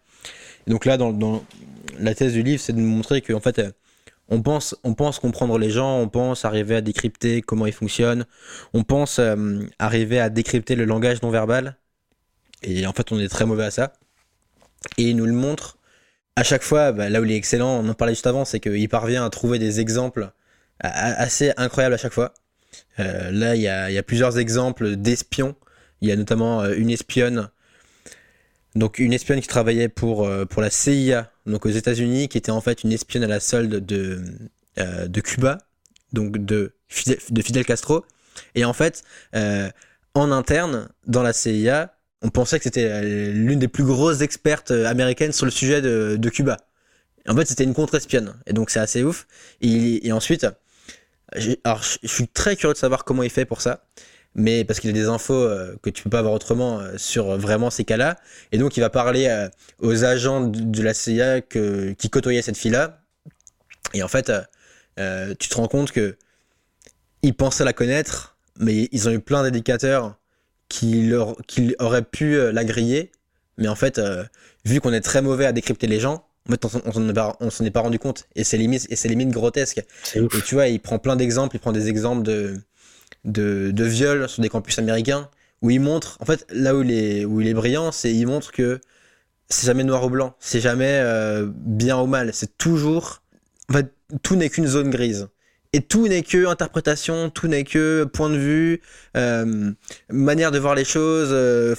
Speaker 1: Et donc là, dans, la thèse du livre, c'est de montrer qu'en fait, on pense, on pense comprendre les gens, on pense arriver à décrypter comment ils fonctionnent, on pense euh, arriver à décrypter le langage non verbal. Et en fait, on est très mauvais à ça. Et il nous le montre à chaque fois. Bah, là où il est excellent, on en parlait juste avant, c'est qu'il parvient à trouver des exemples assez incroyables à chaque fois. Euh, là, il y, a, plusieurs exemples d'espions. Il y a notamment euh, une espionne donc une espionne qui travaillait pour, euh, pour la CIA, donc aux États-Unis, qui était en fait une espionne à la solde de, de Cuba, donc de Fidel, de Fidel Castro. Et en fait, en interne, dans la CIA, on pensait que c'était l'une des plus grosses expertes américaines sur le sujet de, Cuba. En fait, c'était une contre-espionne. Et donc, c'est assez ouf. Et ensuite, alors, je suis très curieux de savoir comment il fait pour ça mais parce qu'il a des infos euh, que tu peux pas avoir autrement euh, sur vraiment ces cas-là. Et donc, il va parler euh, aux agents de, la CIA qui côtoyaient cette fille-là. Et en fait, tu te rends compte que ils pensaient la connaître, mais ils ont eu plein d'indicateurs qui, auraient pu la griller. Mais en fait, vu qu'on est très mauvais à décrypter les gens, en fait, on s'en est, pas rendu compte. Et c'est limite, et c'est limite grotesque. Et tu vois, il prend plein d'exemples. Il prend des exemples de, de, de viol sur des campus américains où il montre, en fait, là où il est, où il est brillant, c'est il montre que c'est jamais noir ou blanc, c'est jamais euh, bien ou mal, c'est toujours, en fait, tout n'est qu'une zone grise. Et tout n'est que interprétation, tout n'est que point de vue, euh, manière de voir les choses. Euh,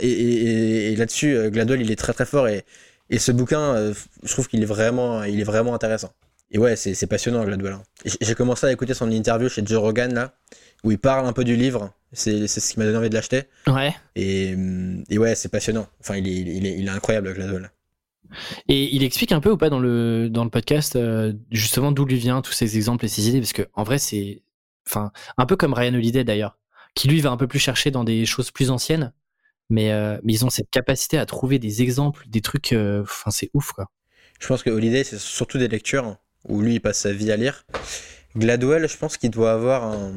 Speaker 1: et, et, là-dessus, Gladwell, il est très très fort. Et, et ce bouquin, je trouve qu'il est vraiment, il est vraiment intéressant. Et ouais, c'est passionnant Gladwell. Hein. J'ai commencé à écouter son interview chez Joe Rogan là, où il parle un peu du livre. C'est ce qui m'a donné envie de l'acheter.
Speaker 3: Ouais.
Speaker 1: Et, et ouais, c'est passionnant. Enfin, il est, il est, il est incroyable, Gladwell.
Speaker 3: Et il explique un peu ou pas dans le, dans le podcast euh, justement d'où lui vient tous ces exemples et ces idées? Parce que en vrai c'est enfin un peu comme Ryan Holiday d'ailleurs qui lui va un peu plus chercher dans des choses plus anciennes mais, euh, mais ils ont cette capacité à trouver des exemples des trucs euh, enfin c'est ouf quoi.
Speaker 1: Je pense que Holiday c'est surtout des lectures où lui il passe sa vie à lire. Gladwell je pense qu'il doit avoir un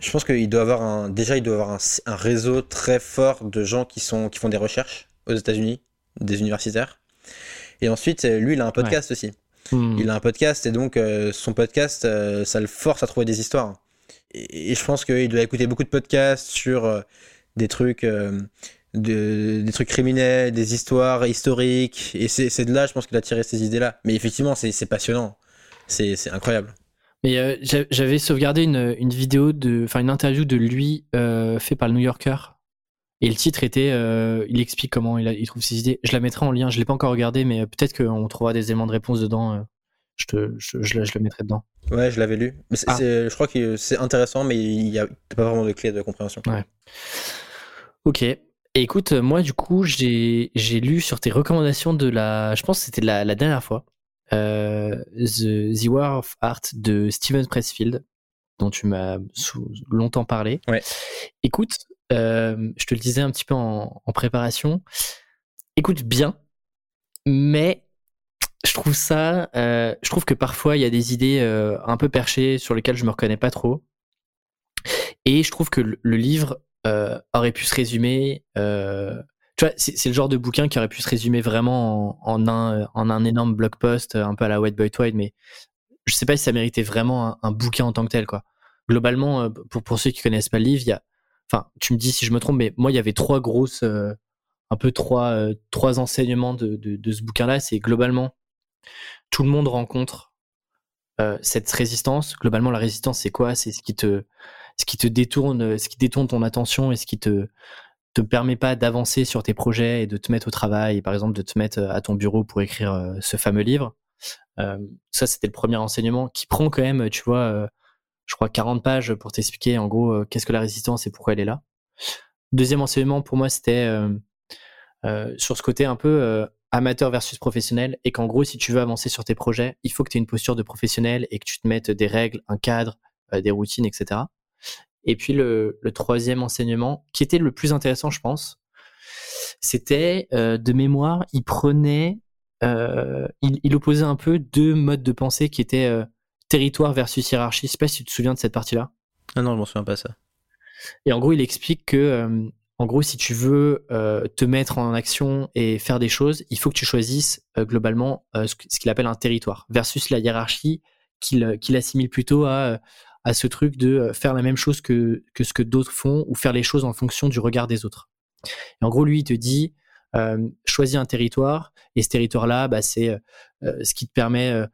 Speaker 1: je pense qu'il doit avoir un. Déjà, il doit avoir un, réseau très fort de gens qui, sont, qui font des recherches aux États-Unis, des universitaires. Et ensuite, euh, lui, il a un podcast aussi. Hmm. Il a un podcast et donc euh, son podcast, euh, ça le force à trouver des histoires. Et, je pense qu'il doit écouter beaucoup de podcasts sur des trucs. De, des trucs criminels, des histoires historiques, et c'est de là, je pense qu'il a tiré ces idées-là. Mais effectivement, c'est passionnant, c'est incroyable.
Speaker 3: Mais euh, j'avais sauvegardé une, une, vidéo de, enfin une interview de lui euh, fait par le New Yorker. Et le titre était, euh, il explique comment il, il, trouve ses idées. Je la mettrai en lien. Je l'ai pas encore regardé, mais peut-être qu'on trouvera des éléments de réponse dedans. Je, te, je, je, le mettrai dedans.
Speaker 1: Ouais, je l'avais lu. Mais ah. je crois que c'est intéressant, mais il n'y a pas vraiment de clé de compréhension.
Speaker 3: Ouais. Ok. Et écoute, moi du coup, j'ai lu sur tes recommandations de la, je pense que c'était la, la dernière fois. Euh, The, War of Art de Steven Pressfield, dont tu m'as longtemps parlé.
Speaker 1: Ouais.
Speaker 3: Écoute, euh, je te le disais un petit peu en, préparation. Écoute bien, mais je trouve ça, euh, je trouve que parfois il y a des idées un peu perchées sur lesquelles je me reconnais pas trop. Et je trouve que le, livre aurait pu se résumer tu vois, c'est le genre de bouquin qui aurait pu se résumer vraiment en, un, en un énorme blog post, un peu à la White Boy Twine, mais je sais pas si ça méritait vraiment un, bouquin en tant que tel, quoi. Globalement, euh, pour, pour ceux qui connaissent pas le livre, y a, enfin, tu me dis si je me trompe, mais moi, il y avait trois grosses, euh, un peu trois, euh, trois enseignements de, de ce bouquin-là. C'est globalement, tout le monde rencontre cette résistance. Globalement, la résistance, c'est quoi? C'est ce qui te, ce qui te détourne, ce qui détourne ton attention et ce qui te, te permet pas d'avancer sur tes projets et de te mettre au travail, par exemple de te mettre euh, à ton bureau pour écrire euh, ce fameux livre. Euh, ça, c'était le premier enseignement qui prend quand même, tu vois, je crois 40 pages pour t'expliquer en gros qu'est-ce que la résistance et pourquoi elle est là. Deuxième enseignement pour moi, c'était sur ce côté un peu amateur versus professionnel et qu'en gros, si tu veux avancer sur tes projets, il faut que tu aies une posture de professionnel et que tu te mettes des règles, un cadre, des routines, etc. Et puis le, troisième enseignement, qui était le plus intéressant, je pense, c'était de mémoire, il prenait, il, il, opposait un peu deux modes de pensée qui étaient territoire versus hiérarchie. Je sais pas si tu te souviens de cette partie-là.
Speaker 1: Ah non, je m'en souviens pas ça.
Speaker 3: Et en gros, il explique que, euh, en gros, si tu veux euh, te mettre en action et faire des choses, il faut que tu choisisses euh, globalement ce qu'il appelle un territoire versus la hiérarchie qu'il assimile plutôt à, à ce truc de faire la même chose que, que ce que d'autres font ou faire les choses en fonction du regard des autres. En gros, lui, il te dit, choisis un territoire et ce territoire-là, bah, c'est ce qui te permet,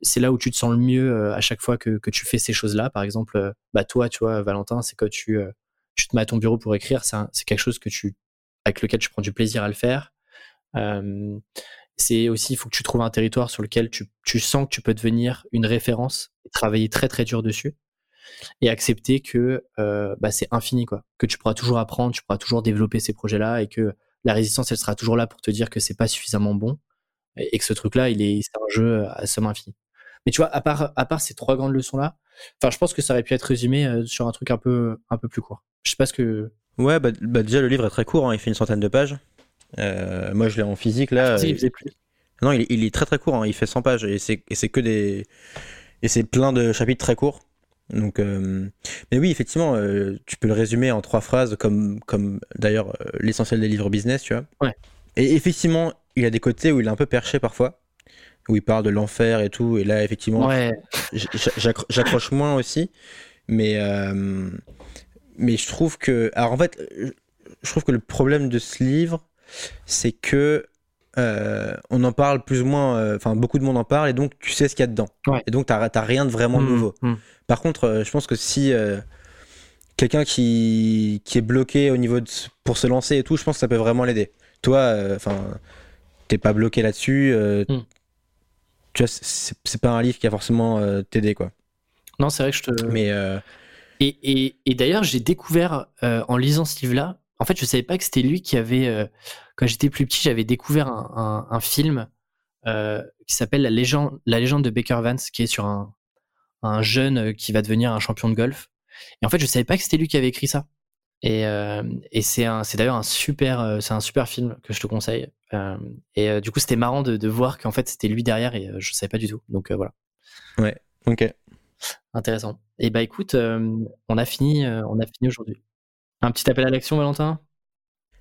Speaker 3: c'est là où tu te sens le mieux à chaque fois que, que tu fais ces choses-là. Par exemple, bah, toi, tu vois, Valentin, c'est quand tu, tu te mets à ton bureau pour écrire, c'est quelque chose que tu, avec lequel tu prends du plaisir à le faire. c'est aussi, il faut que tu trouves un territoire sur lequel tu, tu sens que tu peux devenir une référence et travailler très très dur dessus et accepter que bah, c'est infini quoi que tu pourras toujours apprendre tu pourras toujours développer ces projets là et que la résistance, elle sera toujours là pour te dire que c'est pas suffisamment bon et, que ce truc-là, il est, c'est un jeu à somme infinie. Mais tu vois, à part, à part ces trois grandes leçons-là, enfin, je pense que ça aurait pu être résumé euh, sur un truc un peu, un peu plus court. Je sais pas ce que.
Speaker 1: Ouais, bah, bah déjà, le livre est très court, hein, il fait une centaine de pages. Euh, moi, je l'ai en physique là.
Speaker 3: Ah, il faisait plus.
Speaker 1: Non, il, est très très court, hein, il fait 100 pages et c'est, et c'est que des. Et c'est plein de chapitres très courts. Donc, euh, mais oui, effectivement, euh, tu peux le résumer en trois phrases, comme, comme d'ailleurs euh, l'essentiel des livres business, tu vois.
Speaker 3: Ouais.
Speaker 1: Et effectivement, il a des côtés où il est un peu perché parfois, où il parle de l'enfer et tout, et là, effectivement,
Speaker 3: ouais.
Speaker 1: j'accroche moins aussi, mais, mais je trouve que. Alors en fait, je trouve que le problème de ce livre, c'est que on en parle plus ou moins, enfin beaucoup de monde en parle et donc tu sais ce qu'il y a dedans. Et donc tu n'as rien de vraiment mmh, nouveau. Mmh. Par contre, euh, je pense que si euh, quelqu'un qui, qui est bloqué au niveau de, pour se lancer et tout, je pense que ça peut vraiment l'aider. Toi, euh, enfin, t'es pas bloqué là-dessus. Hmm. Tu vois, c'est pas un livre qui a forcément t'aider, quoi.
Speaker 3: Non, c'est vrai que je te.
Speaker 1: Mais.
Speaker 3: Et, et, et d'ailleurs, j'ai découvert en lisant ce livre-là, en fait, je savais pas que c'était lui qui avait. quand j'étais plus petit, j'avais découvert un, un, un film qui s'appelle la légende, la légende de Baker Vance, qui est sur un, un jeune euh, qui va devenir un champion de golf. Et en fait, je savais pas que c'était lui qui avait écrit ça. Et, euh, et c'est d'ailleurs un super, euh, c'est un super film que je te conseille. et du coup, c'était marrant de, de voir qu'en fait c'était lui derrière et je savais pas du tout. Donc voilà.
Speaker 1: Ouais. Ok.
Speaker 3: Intéressant. Et bah écoute, on a fini, on a fini aujourd'hui. Un petit appel à l'action, Valentin?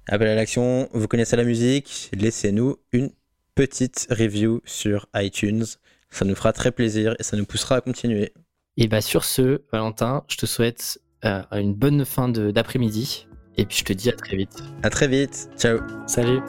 Speaker 1: Appel à l'action. Vous connaissez la musique? Laissez-nous une petite review sur iTunes. Ça nous fera très plaisir et ça nous poussera à continuer.
Speaker 3: Et bah sur ce, Valentin, je te souhaite euh, une bonne fin d'après-midi et puis je te dis à très vite.
Speaker 1: À très vite. Ciao.
Speaker 3: Salut.